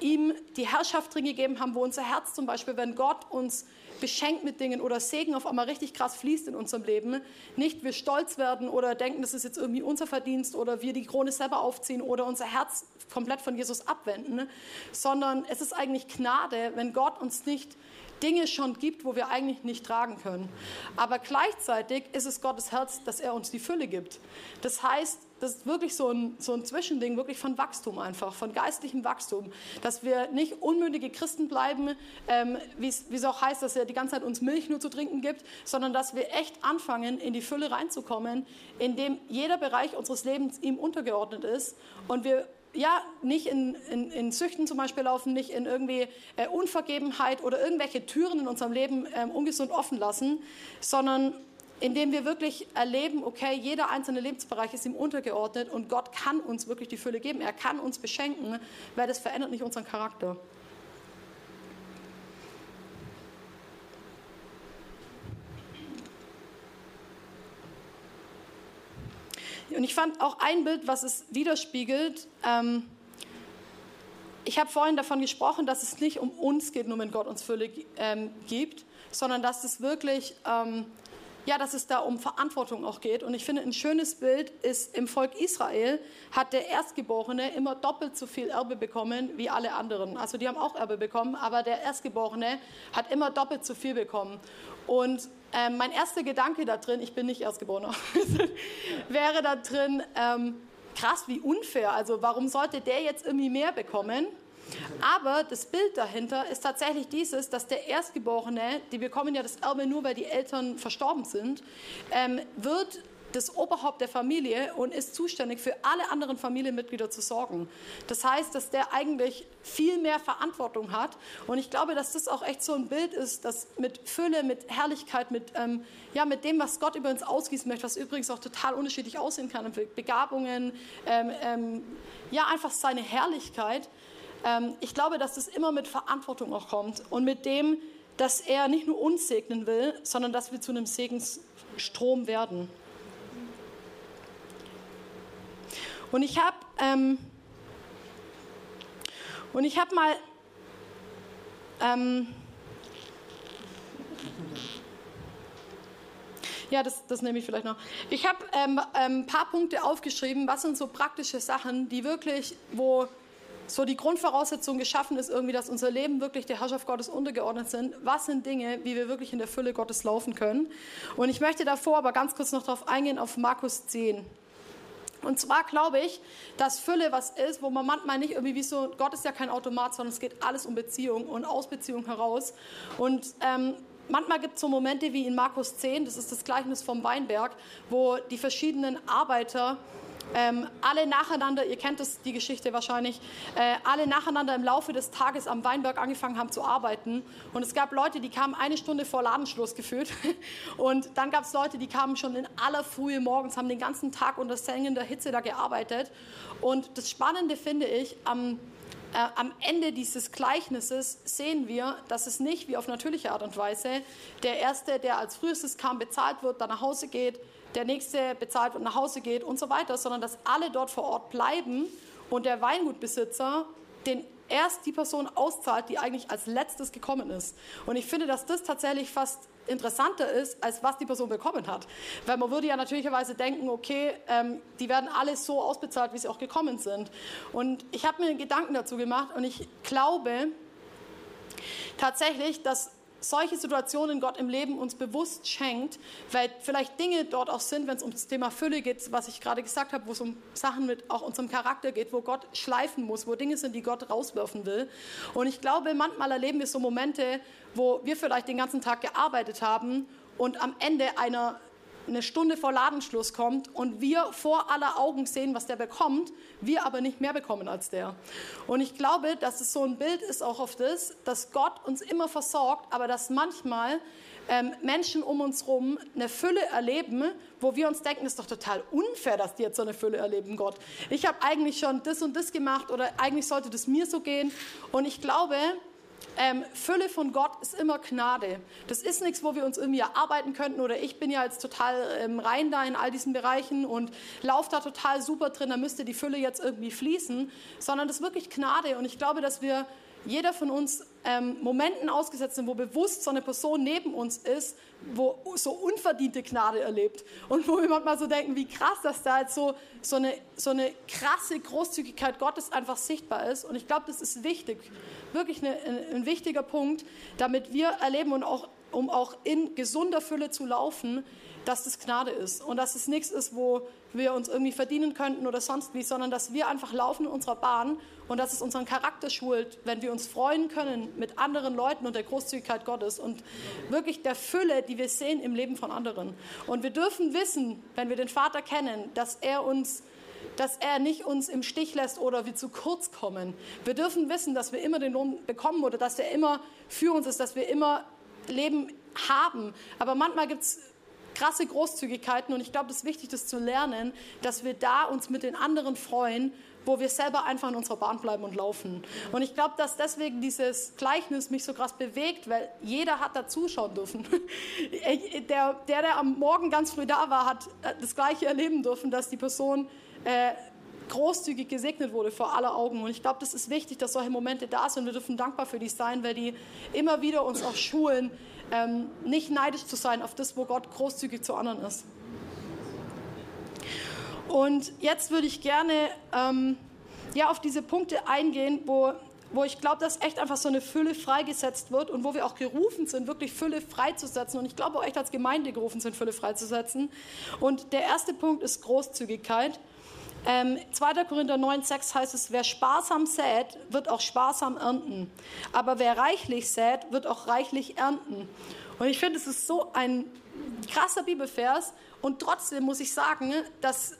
ihm die Herrschaft drin gegeben haben, wo unser Herz zum Beispiel, wenn Gott uns beschenkt mit Dingen oder Segen auf einmal richtig krass fließt in unserem Leben, nicht wir stolz werden oder denken, das ist jetzt irgendwie unser Verdienst oder wir die Krone selber aufziehen oder unser Herz komplett von Jesus abwenden, sondern es ist eigentlich Gnade, wenn Gott uns nicht Dinge schon gibt, wo wir eigentlich nicht tragen können. Aber gleichzeitig ist es Gottes Herz, dass er uns die Fülle gibt. Das heißt, das ist wirklich so ein, so ein Zwischending, wirklich von Wachstum einfach, von geistlichem Wachstum. Dass wir nicht unmündige Christen bleiben, ähm, wie es auch heißt, dass er die ganze Zeit uns Milch nur zu trinken gibt, sondern dass wir echt anfangen, in die Fülle reinzukommen, indem jeder Bereich unseres Lebens ihm untergeordnet ist und wir ja, nicht in, in, in Süchten zum Beispiel laufen, nicht in irgendwie äh, Unvergebenheit oder irgendwelche Türen in unserem Leben äh, ungesund offen lassen, sondern indem wir wirklich erleben, okay, jeder einzelne Lebensbereich ist ihm untergeordnet und Gott kann uns wirklich die Fülle geben. Er kann uns beschenken, weil das verändert nicht unseren Charakter. Und ich fand auch ein Bild, was es widerspiegelt. Ähm, ich habe vorhin davon gesprochen, dass es nicht um uns geht, nur wenn Gott uns Fülle ähm, gibt, sondern dass es wirklich ähm, ja, dass es da um Verantwortung auch geht. Und ich finde, ein schönes Bild ist, im Volk Israel hat der Erstgeborene immer doppelt so viel Erbe bekommen wie alle anderen. Also die haben auch Erbe bekommen, aber der Erstgeborene hat immer doppelt so viel bekommen. Und äh, mein erster Gedanke da drin, ich bin nicht Erstgeborener, wäre da drin, ähm, krass, wie unfair. Also warum sollte der jetzt irgendwie mehr bekommen? Aber das Bild dahinter ist tatsächlich dieses, dass der Erstgeborene, die bekommen ja das Erbe nur, weil die Eltern verstorben sind, ähm, wird das Oberhaupt der Familie und ist zuständig für alle anderen Familienmitglieder zu sorgen. Das heißt, dass der eigentlich viel mehr Verantwortung hat. Und ich glaube, dass das auch echt so ein Bild ist, das mit Fülle, mit Herrlichkeit, mit, ähm, ja, mit dem, was Gott über uns ausgießen möchte, was übrigens auch total unterschiedlich aussehen kann, Begabungen, ähm, ähm, ja, einfach seine Herrlichkeit. Ähm, ich glaube, dass das immer mit Verantwortung auch kommt und mit dem, dass er nicht nur uns segnen will, sondern dass wir zu einem Segensstrom werden. Und ich habe ähm, und ich habe mal ähm, ja, das, das nehme ich vielleicht noch. Ich habe ähm, ein ähm, paar Punkte aufgeschrieben, was sind so praktische Sachen, die wirklich, wo so die Grundvoraussetzung geschaffen ist, irgendwie, dass unser Leben wirklich der Herrschaft Gottes untergeordnet sind. Was sind Dinge, wie wir wirklich in der Fülle Gottes laufen können? Und ich möchte davor aber ganz kurz noch darauf eingehen, auf Markus 10. Und zwar glaube ich, dass Fülle was ist, wo man manchmal nicht irgendwie wie so, Gott ist ja kein Automat, sondern es geht alles um Beziehung und aus Beziehung heraus. Und ähm, manchmal gibt es so Momente wie in Markus 10, das ist das Gleichnis vom Weinberg, wo die verschiedenen Arbeiter ähm, alle nacheinander, ihr kennt das, die Geschichte wahrscheinlich, äh, alle nacheinander im Laufe des Tages am Weinberg angefangen haben zu arbeiten. Und es gab Leute, die kamen eine Stunde vor Ladenschluss gefühlt. Und dann gab es Leute, die kamen schon in aller Frühe morgens, haben den ganzen Tag unter sengender Hitze da gearbeitet. Und das Spannende finde ich, am äh, am Ende dieses Gleichnisses sehen wir, dass es nicht wie auf natürliche Art und Weise der Erste, der als frühestes kam, bezahlt wird, dann nach Hause geht, der Nächste bezahlt und nach Hause geht und so weiter, sondern dass alle dort vor Ort bleiben und der Weingutbesitzer den erst die Person auszahlt, die eigentlich als letztes gekommen ist. Und ich finde, dass das tatsächlich fast interessanter ist, als was die Person bekommen hat. Weil man würde ja natürlicherweise denken, okay, ähm, die werden alle so ausbezahlt, wie sie auch gekommen sind. Und ich habe mir Gedanken dazu gemacht und ich glaube tatsächlich, dass solche Situationen Gott im Leben uns bewusst schenkt, weil vielleicht Dinge dort auch sind, wenn es um das Thema Fülle geht, was ich gerade gesagt habe, wo es um Sachen mit auch unserem Charakter geht, wo Gott schleifen muss, wo Dinge sind, die Gott rauswerfen will. Und ich glaube, manchmal erleben wir so Momente, wo wir vielleicht den ganzen Tag gearbeitet haben und am Ende einer eine Stunde vor Ladenschluss kommt und wir vor aller Augen sehen, was der bekommt, wir aber nicht mehr bekommen als der. Und ich glaube, dass es so ein Bild ist auch auf das, dass Gott uns immer versorgt, aber dass manchmal ähm, Menschen um uns herum eine Fülle erleben, wo wir uns denken, es ist doch total unfair, dass die jetzt so eine Fülle erleben, Gott. Ich habe eigentlich schon das und das gemacht oder eigentlich sollte das mir so gehen. Und ich glaube, ähm, Fülle von Gott ist immer Gnade. Das ist nichts, wo wir uns irgendwie erarbeiten könnten oder ich bin ja jetzt total ähm, rein da in all diesen Bereichen und laufe da total super drin, da müsste die Fülle jetzt irgendwie fließen, sondern das ist wirklich Gnade und ich glaube, dass wir jeder von uns ähm, Momenten ausgesetzt sind, wo bewusst so eine Person neben uns ist, wo so unverdiente Gnade erlebt. Und wo wir manchmal so denken, wie krass, dass da jetzt so, so, eine, so eine krasse Großzügigkeit Gottes einfach sichtbar ist. Und ich glaube, das ist wichtig, wirklich eine, ein, ein wichtiger Punkt, damit wir erleben und auch, um auch in gesunder Fülle zu laufen, dass das Gnade ist und dass es nichts ist, wo wir uns irgendwie verdienen könnten oder sonst wie, sondern dass wir einfach laufen in unserer Bahn und dass es unseren Charakter schult, wenn wir uns freuen können mit anderen Leuten und der Großzügigkeit Gottes und wirklich der Fülle, die wir sehen im Leben von anderen. Und wir dürfen wissen, wenn wir den Vater kennen, dass er uns dass er nicht uns im Stich lässt oder wir zu kurz kommen. Wir dürfen wissen, dass wir immer den Lohn bekommen oder dass er immer für uns ist, dass wir immer Leben haben. Aber manchmal gibt es krasse Großzügigkeiten und ich glaube, es ist wichtig, das zu lernen, dass wir da uns mit den anderen freuen, wo wir selber einfach in unserer Bahn bleiben und laufen. Und ich glaube, dass deswegen dieses Gleichnis mich so krass bewegt, weil jeder hat da zuschauen dürfen. Der, der, der am Morgen ganz früh da war, hat das Gleiche erleben dürfen, dass die Person äh, großzügig gesegnet wurde vor aller Augen. Und ich glaube, das ist wichtig, dass solche Momente da sind wir dürfen dankbar für die sein, weil die immer wieder uns auch schulen, ähm, nicht neidisch zu sein auf das, wo Gott großzügig zu anderen ist. Und jetzt würde ich gerne ähm, ja, auf diese Punkte eingehen, wo, wo ich glaube, dass echt einfach so eine Fülle freigesetzt wird und wo wir auch gerufen sind, wirklich Fülle freizusetzen. Und ich glaube auch echt als Gemeinde gerufen sind, Fülle freizusetzen. Und der erste Punkt ist Großzügigkeit. Ähm, 2. Korinther 9, 6 heißt es, wer sparsam sät, wird auch sparsam ernten. Aber wer reichlich sät, wird auch reichlich ernten. Und ich finde, es ist so ein krasser Bibelvers. Und trotzdem muss ich sagen, dass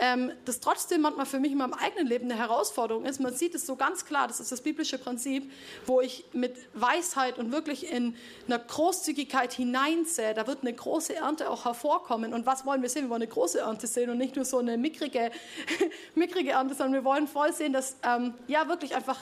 ähm, das trotzdem manchmal für mich in meinem eigenen Leben eine Herausforderung ist. Man sieht es so ganz klar, das ist das biblische Prinzip, wo ich mit Weisheit und wirklich in einer Großzügigkeit hineinsehe. Da wird eine große Ernte auch hervorkommen. Und was wollen wir sehen? Wir wollen eine große Ernte sehen und nicht nur so eine mickrige, mickrige Ernte, sondern wir wollen voll sehen, dass ähm, ja wirklich einfach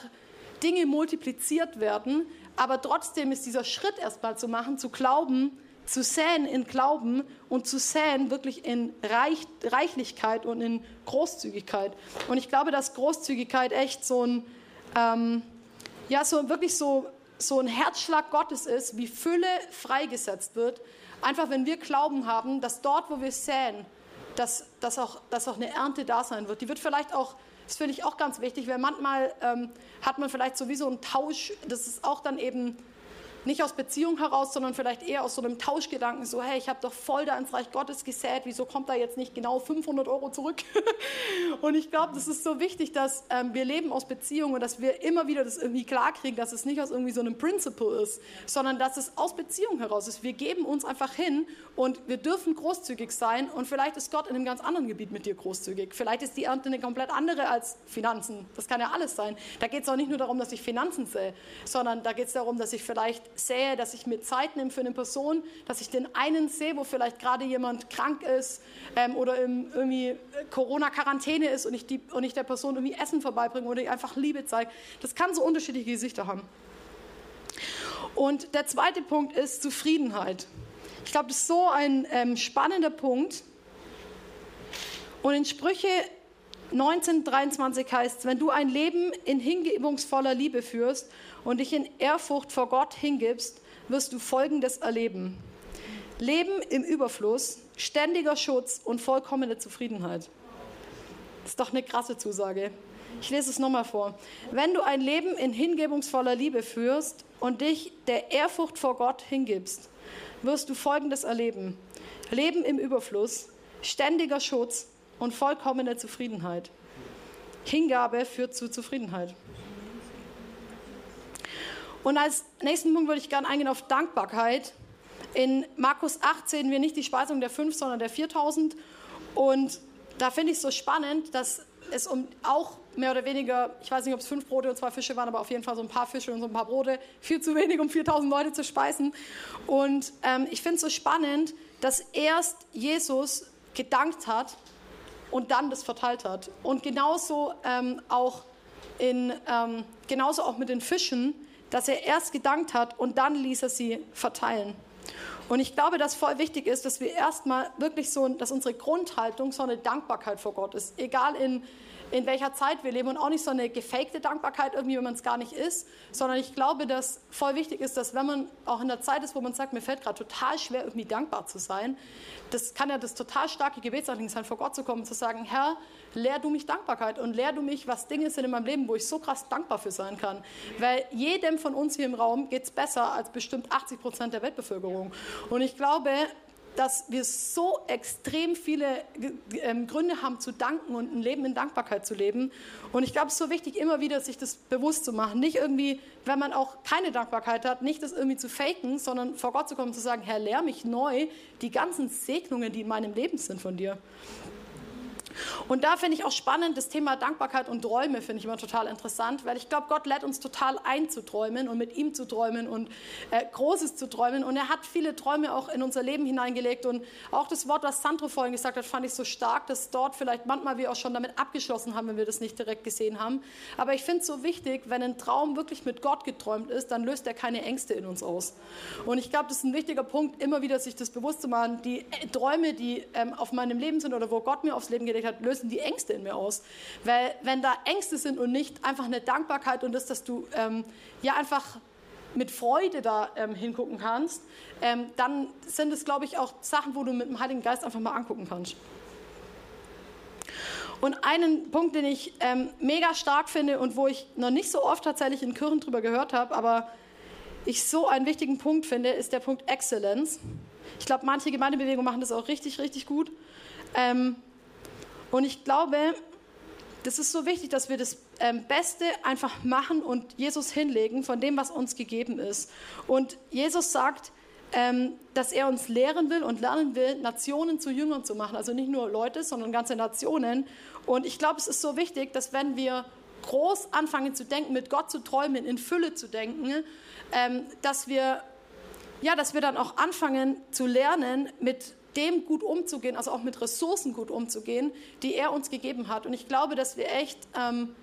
Dinge multipliziert werden. Aber trotzdem ist dieser Schritt erstmal zu machen, zu glauben, zu säen in Glauben und zu säen wirklich in Reich, Reichlichkeit und in Großzügigkeit. Und ich glaube, dass Großzügigkeit echt so ein, ähm, ja, so wirklich so, so ein Herzschlag Gottes ist, wie Fülle freigesetzt wird. Einfach, wenn wir Glauben haben, dass dort, wo wir säen, dass, dass, auch, dass auch eine Ernte da sein wird. Die wird vielleicht auch das finde ich auch ganz wichtig, weil manchmal ähm, hat man vielleicht sowieso einen Tausch, das ist auch dann eben nicht aus Beziehung heraus, sondern vielleicht eher aus so einem Tauschgedanken, so hey, ich habe doch voll da ins Reich Gottes gesät, wieso kommt da jetzt nicht genau 500 Euro zurück? und ich glaube, das ist so wichtig, dass ähm, wir leben aus Beziehungen und dass wir immer wieder das irgendwie klarkriegen, dass es nicht aus irgendwie so einem Principle ist, sondern dass es aus Beziehung heraus ist. Wir geben uns einfach hin und wir dürfen großzügig sein und vielleicht ist Gott in einem ganz anderen Gebiet mit dir großzügig. Vielleicht ist die Ernte eine komplett andere als Finanzen. Das kann ja alles sein. Da geht es auch nicht nur darum, dass ich Finanzen sehe, sondern da geht es darum, dass ich vielleicht sähe, dass ich mir Zeit nehme für eine Person, dass ich den einen sehe, wo vielleicht gerade jemand krank ist ähm, oder im, irgendwie Corona-Quarantäne ist und ich, die, und ich der Person irgendwie Essen vorbeibringe oder ihr einfach Liebe zeige. Das kann so unterschiedliche Gesichter haben. Und der zweite Punkt ist Zufriedenheit. Ich glaube, das ist so ein ähm, spannender Punkt. Und in Sprüche 1923 heißt es, wenn du ein Leben in hingebungsvoller Liebe führst und dich in Ehrfurcht vor Gott hingibst, wirst du Folgendes erleben. Leben im Überfluss, ständiger Schutz und vollkommene Zufriedenheit. Das ist doch eine krasse Zusage. Ich lese es nochmal vor. Wenn du ein Leben in hingebungsvoller Liebe führst und dich der Ehrfurcht vor Gott hingibst, wirst du Folgendes erleben. Leben im Überfluss, ständiger Schutz und vollkommene Zufriedenheit. Hingabe führt zu Zufriedenheit. Und als nächsten Punkt würde ich gerne eingehen auf Dankbarkeit. In Markus 8 sehen wir nicht die Speisung der 5, sondern der 4000. Und da finde ich es so spannend, dass es um auch mehr oder weniger, ich weiß nicht, ob es fünf Brote und zwei Fische waren, aber auf jeden Fall so ein paar Fische und so ein paar Brote, viel zu wenig, um 4000 Leute zu speisen. Und ähm, ich finde es so spannend, dass erst Jesus gedankt hat und dann das verteilt hat. Und genauso ähm, auch in, ähm, genauso auch mit den Fischen, dass er erst gedankt hat und dann ließ er sie verteilen. Und ich glaube, dass voll wichtig ist, dass wir erstmal wirklich so, dass unsere Grundhaltung so eine Dankbarkeit vor Gott ist. Egal in in welcher Zeit wir leben und auch nicht so eine gefakte Dankbarkeit irgendwie, wenn man es gar nicht ist, sondern ich glaube, dass voll wichtig ist, dass wenn man auch in der Zeit ist, wo man sagt, mir fällt gerade total schwer, irgendwie dankbar zu sein, das kann ja das total starke Gebetsanliegen sein, vor Gott zu kommen und zu sagen, Herr, lehr du mich Dankbarkeit und lehr du mich, was Dinge sind in meinem Leben, wo ich so krass dankbar für sein kann. Weil jedem von uns hier im Raum geht es besser als bestimmt 80 Prozent der Weltbevölkerung. Und ich glaube, dass wir so extrem viele ähm, Gründe haben zu danken und ein Leben in Dankbarkeit zu leben. Und ich glaube, es ist so wichtig, immer wieder sich das bewusst zu machen. Nicht irgendwie, wenn man auch keine Dankbarkeit hat, nicht das irgendwie zu faken, sondern vor Gott zu kommen und zu sagen, Herr, lehr mich neu die ganzen Segnungen, die in meinem Leben sind von dir. Und da finde ich auch spannend, das Thema Dankbarkeit und Träume finde ich immer total interessant, weil ich glaube, Gott lädt uns total ein zu träumen und mit ihm zu träumen und äh, Großes zu träumen. Und er hat viele Träume auch in unser Leben hineingelegt. Und auch das Wort, was Sandro vorhin gesagt hat, fand ich so stark, dass dort vielleicht manchmal wir auch schon damit abgeschlossen haben, wenn wir das nicht direkt gesehen haben. Aber ich finde es so wichtig, wenn ein Traum wirklich mit Gott geträumt ist, dann löst er keine Ängste in uns aus. Und ich glaube, das ist ein wichtiger Punkt, immer wieder sich das bewusst zu machen. Die Träume, die ähm, auf meinem Leben sind oder wo Gott mir aufs Leben gelegt hat, lösen die Ängste in mir aus. Weil wenn da Ängste sind und nicht einfach eine Dankbarkeit und das, dass du ähm, ja einfach mit Freude da ähm, hingucken kannst, ähm, dann sind es, glaube ich, auch Sachen, wo du mit dem Heiligen Geist einfach mal angucken kannst. Und einen Punkt, den ich ähm, mega stark finde und wo ich noch nicht so oft tatsächlich in Kirchen drüber gehört habe, aber ich so einen wichtigen Punkt finde, ist der Punkt Exzellenz. Ich glaube, manche Gemeindebewegungen machen das auch richtig, richtig gut. Ähm, und ich glaube, das ist so wichtig, dass wir das ähm, Beste einfach machen und Jesus hinlegen von dem, was uns gegeben ist. Und Jesus sagt, ähm, dass er uns lehren will und lernen will, Nationen zu Jüngern zu machen. Also nicht nur Leute, sondern ganze Nationen. Und ich glaube, es ist so wichtig, dass wenn wir groß anfangen zu denken, mit Gott zu träumen, in Fülle zu denken, ähm, dass wir ja, dass wir dann auch anfangen zu lernen, mit dem gut umzugehen, also auch mit Ressourcen gut umzugehen, die er uns gegeben hat. Und ich glaube, dass wir echt, ähm,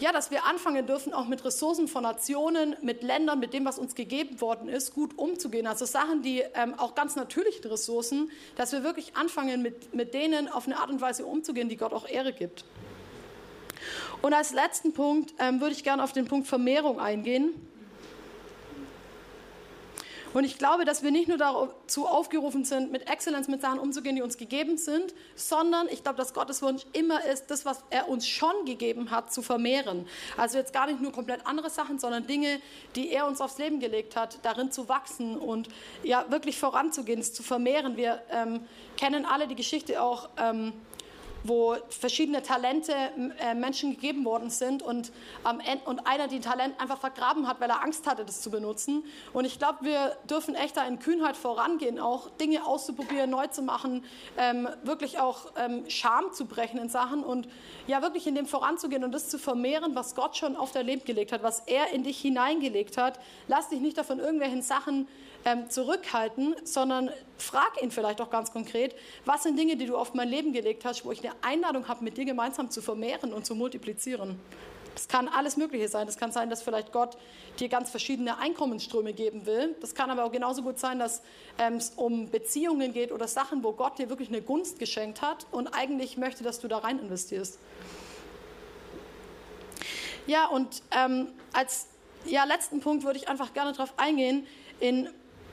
ja, dass wir anfangen dürfen, auch mit Ressourcen von Nationen, mit Ländern, mit dem, was uns gegeben worden ist, gut umzugehen. Also Sachen, die ähm, auch ganz natürliche Ressourcen, dass wir wirklich anfangen, mit, mit denen auf eine Art und Weise umzugehen, die Gott auch Ehre gibt. Und als letzten Punkt ähm, würde ich gerne auf den Punkt Vermehrung eingehen. Und ich glaube, dass wir nicht nur dazu aufgerufen sind, mit Exzellenz mit Sachen umzugehen, die uns gegeben sind, sondern ich glaube, dass Gottes Wunsch immer ist, das, was er uns schon gegeben hat, zu vermehren. Also jetzt gar nicht nur komplett andere Sachen, sondern Dinge, die er uns aufs Leben gelegt hat, darin zu wachsen und ja wirklich voranzugehen, es zu vermehren. Wir ähm, kennen alle die Geschichte auch. Ähm, wo verschiedene Talente äh, Menschen gegeben worden sind und, ähm, und einer die Talent einfach vergraben hat, weil er Angst hatte, das zu benutzen. Und ich glaube, wir dürfen echt da in Kühnheit vorangehen, auch Dinge auszuprobieren, neu zu machen, ähm, wirklich auch ähm, Scham zu brechen in Sachen und ja, wirklich in dem voranzugehen und das zu vermehren, was Gott schon auf dein Leben gelegt hat, was er in dich hineingelegt hat. Lass dich nicht davon irgendwelchen Sachen ähm, zurückhalten, sondern frag ihn vielleicht auch ganz konkret, was sind Dinge, die du auf mein Leben gelegt hast, wo ich eine Einladung habe, mit dir gemeinsam zu vermehren und zu multiplizieren. Das kann alles Mögliche sein. Das kann sein, dass vielleicht Gott dir ganz verschiedene Einkommensströme geben will. Das kann aber auch genauso gut sein, dass ähm, es um Beziehungen geht oder Sachen, wo Gott dir wirklich eine Gunst geschenkt hat und eigentlich möchte, dass du da rein investierst. Ja, und ähm, als ja, letzten Punkt würde ich einfach gerne darauf eingehen. In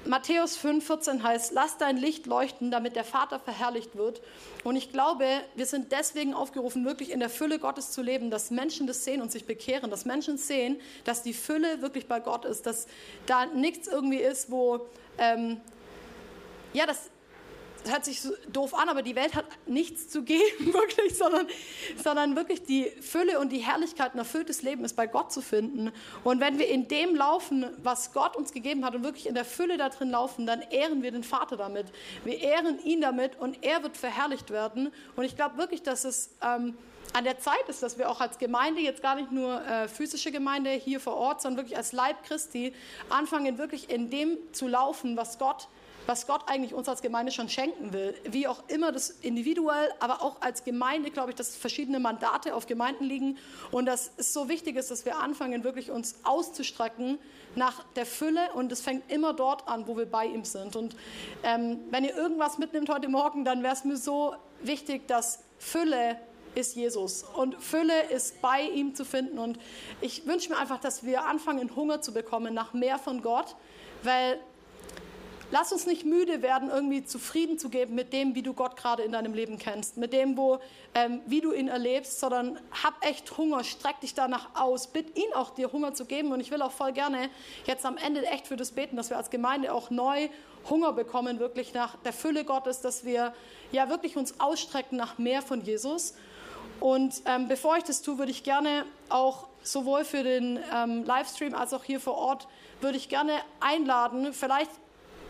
Matthäus 5,14 heißt, lass dein Licht leuchten, damit der Vater verherrlicht wird. Und ich glaube, wir sind deswegen aufgerufen, wirklich in der Fülle Gottes zu leben, dass Menschen das sehen und sich bekehren, dass Menschen sehen, dass die Fülle wirklich bei Gott ist, dass da nichts irgendwie ist, wo, ähm, ja, das hört sich so doof an, aber die Welt hat nichts zu geben, wirklich, sondern, sondern wirklich die Fülle und die Herrlichkeit, ein erfülltes Leben ist bei Gott zu finden. Und wenn wir in dem laufen, was Gott uns gegeben hat und wirklich in der Fülle da drin laufen, dann ehren wir den Vater damit. Wir ehren ihn damit und er wird verherrlicht werden. Und ich glaube wirklich, dass es ähm, an der Zeit ist, dass wir auch als Gemeinde, jetzt gar nicht nur äh, physische Gemeinde hier vor Ort, sondern wirklich als Leib Christi, anfangen, wirklich in dem zu laufen, was Gott was Gott eigentlich uns als Gemeinde schon schenken will. Wie auch immer das individuell, aber auch als Gemeinde, glaube ich, dass verschiedene Mandate auf Gemeinden liegen und dass es so wichtig ist, dass wir anfangen, wirklich uns auszustrecken nach der Fülle und es fängt immer dort an, wo wir bei ihm sind. Und ähm, wenn ihr irgendwas mitnimmt heute Morgen, dann wäre es mir so wichtig, dass Fülle ist Jesus und Fülle ist bei ihm zu finden. Und ich wünsche mir einfach, dass wir anfangen, Hunger zu bekommen nach mehr von Gott, weil Lass uns nicht müde werden, irgendwie zufrieden zu geben mit dem, wie du Gott gerade in deinem Leben kennst, mit dem, wo, ähm, wie du ihn erlebst, sondern hab echt Hunger, streck dich danach aus, bitt ihn auch dir Hunger zu geben. Und ich will auch voll gerne jetzt am Ende echt für das beten, dass wir als Gemeinde auch neu Hunger bekommen, wirklich nach der Fülle Gottes, dass wir ja wirklich uns ausstrecken nach mehr von Jesus. Und ähm, bevor ich das tue, würde ich gerne auch sowohl für den ähm, Livestream als auch hier vor Ort, würde ich gerne einladen, vielleicht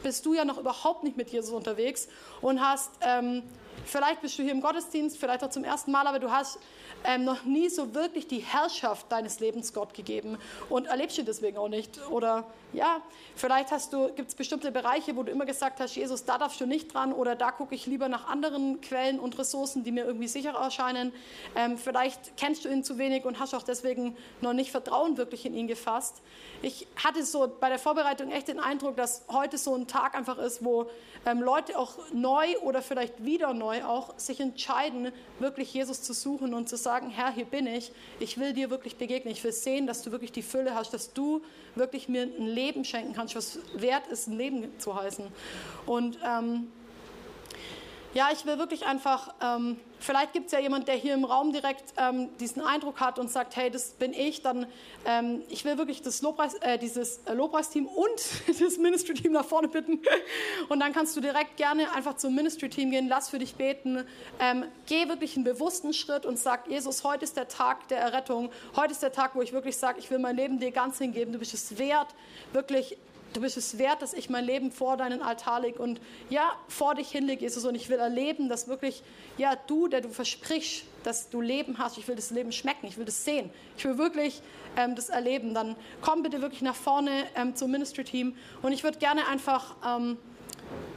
bist du ja noch überhaupt nicht mit Jesus unterwegs und hast, ähm, vielleicht bist du hier im Gottesdienst, vielleicht auch zum ersten Mal, aber du hast ähm, noch nie so wirklich die Herrschaft deines Lebens Gott gegeben und erlebst du deswegen auch nicht. Oder ja, vielleicht hast du, gibt es bestimmte Bereiche, wo du immer gesagt hast, Jesus, da darfst du nicht dran oder da gucke ich lieber nach anderen Quellen und Ressourcen, die mir irgendwie sicher erscheinen. Ähm, vielleicht kennst du ihn zu wenig und hast auch deswegen noch nicht Vertrauen wirklich in ihn gefasst. Ich hatte so bei der Vorbereitung echt den Eindruck, dass heute so ein Tag einfach ist, wo ähm, Leute auch neu oder vielleicht wieder neu auch sich entscheiden, wirklich Jesus zu suchen und zu sagen, Herr, hier bin ich, ich will dir wirklich begegnen, ich will sehen, dass du wirklich die Fülle hast, dass du wirklich mir ein Leben Leben schenken kannst, was wert ist, ein Leben zu heißen. Und ähm, ja, ich will wirklich einfach, ähm, vielleicht gibt es ja jemand, der hier im Raum direkt ähm, diesen Eindruck hat und sagt, hey, das bin ich, dann ähm, ich will wirklich das Lobpreis, äh, dieses Lobpreisteam und das Ministry-Team nach vorne bitten. Und dann kannst du direkt gerne einfach zum Ministry-Team gehen, lass für dich beten, ähm, geh wirklich einen bewussten Schritt und sag, Jesus, heute ist der Tag der Errettung, heute ist der Tag, wo ich wirklich sage, ich will mein Leben dir ganz hingeben, du bist es wert, wirklich Du bist es wert, dass ich mein Leben vor deinen Altar lege und ja, vor dich hinlege, Jesus. Und ich will erleben, dass wirklich, ja, du, der du versprichst, dass du Leben hast, ich will das Leben schmecken, ich will das sehen. Ich will wirklich ähm, das erleben. Dann komm bitte wirklich nach vorne ähm, zum Ministry-Team. Und ich würde gerne einfach... Ähm,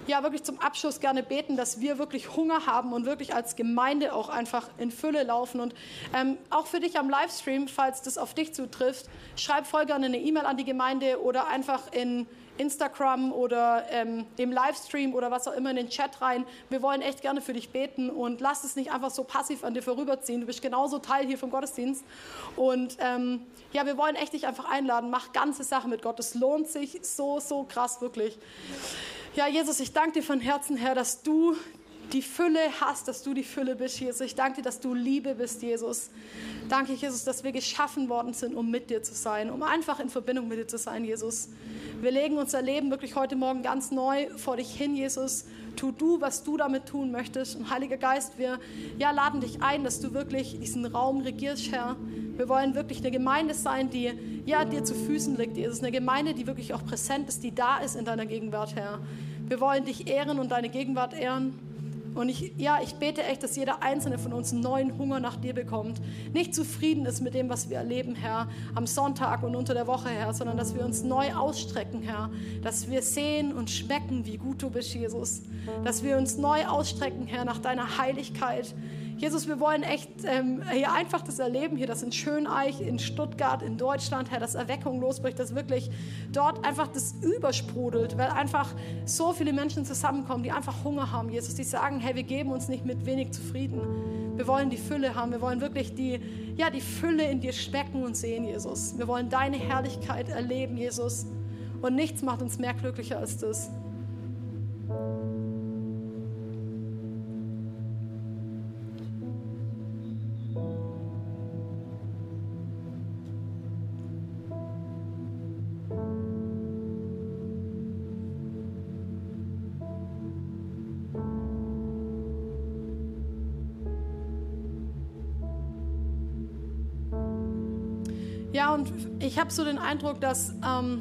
ja, wirklich zum Abschluss gerne beten, dass wir wirklich Hunger haben und wirklich als Gemeinde auch einfach in Fülle laufen. Und ähm, auch für dich am Livestream, falls das auf dich zutrifft, schreib voll gerne eine E-Mail an die Gemeinde oder einfach in Instagram oder ähm, im Livestream oder was auch immer in den Chat rein. Wir wollen echt gerne für dich beten und lass es nicht einfach so passiv an dir vorüberziehen. Du bist genauso Teil hier vom Gottesdienst. Und ähm, ja, wir wollen echt dich einfach einladen. Mach ganze Sachen mit Gott. Es lohnt sich so, so krass, wirklich. Ja, Jesus, ich danke dir von Herzen, Herr, dass du die Fülle hast, dass du die Fülle bist, Jesus. Ich danke dir, dass du Liebe bist, Jesus. Danke, Jesus, dass wir geschaffen worden sind, um mit dir zu sein, um einfach in Verbindung mit dir zu sein, Jesus. Wir legen unser Leben wirklich heute Morgen ganz neu vor dich hin, Jesus. Tu du, was du damit tun möchtest. Und Heiliger Geist, wir ja, laden dich ein, dass du wirklich diesen Raum regierst, Herr. Wir wollen wirklich eine Gemeinde sein, die ja, dir zu Füßen liegt, Jesus. Eine Gemeinde, die wirklich auch präsent ist, die da ist in deiner Gegenwart, Herr. Wir wollen dich ehren und deine Gegenwart ehren. Und ich, ja, ich bete echt, dass jeder einzelne von uns einen neuen Hunger nach dir bekommt. Nicht zufrieden ist mit dem, was wir erleben, Herr, am Sonntag und unter der Woche, Herr, sondern dass wir uns neu ausstrecken, Herr. Dass wir sehen und schmecken, wie gut du bist, Jesus. Dass wir uns neu ausstrecken, Herr, nach deiner Heiligkeit. Jesus, wir wollen echt ähm, hier einfach das erleben, hier, dass in Schöneich, in Stuttgart, in Deutschland, Herr, dass Erweckung losbricht, dass wirklich dort einfach das übersprudelt, weil einfach so viele Menschen zusammenkommen, die einfach Hunger haben, Jesus, die sagen, hey, wir geben uns nicht mit wenig zufrieden. Wir wollen die Fülle haben, wir wollen wirklich die, ja, die Fülle in dir schmecken und sehen, Jesus. Wir wollen deine Herrlichkeit erleben, Jesus. Und nichts macht uns mehr glücklicher als das. Ja, und ich habe so den Eindruck, dass ähm,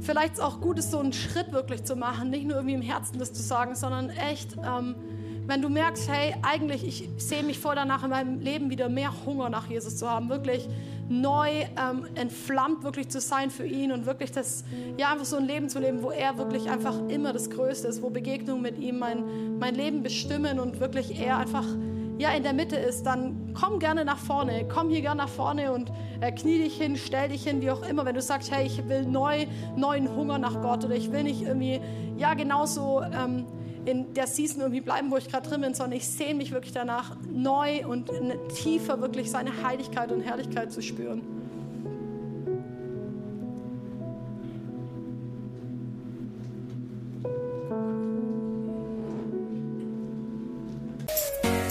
vielleicht es auch gut ist, so einen Schritt wirklich zu machen, nicht nur irgendwie im Herzen das zu sagen, sondern echt, ähm, wenn du merkst, hey, eigentlich, ich sehe mich voll danach in meinem Leben wieder mehr Hunger nach Jesus zu haben, wirklich neu ähm, entflammt wirklich zu sein für ihn und wirklich das, ja, einfach so ein Leben zu leben, wo er wirklich einfach immer das Größte ist, wo Begegnungen mit ihm mein, mein Leben bestimmen und wirklich er einfach ja, in der Mitte ist, dann komm gerne nach vorne. Komm hier gerne nach vorne und äh, knie dich hin, stell dich hin, wie auch immer. Wenn du sagst, hey, ich will neu, neuen Hunger nach Gott oder ich will nicht irgendwie, ja, genauso ähm, in der Season irgendwie bleiben, wo ich gerade drin bin, sondern ich sehne mich wirklich danach, neu und tiefer wirklich seine Heiligkeit und Herrlichkeit zu spüren.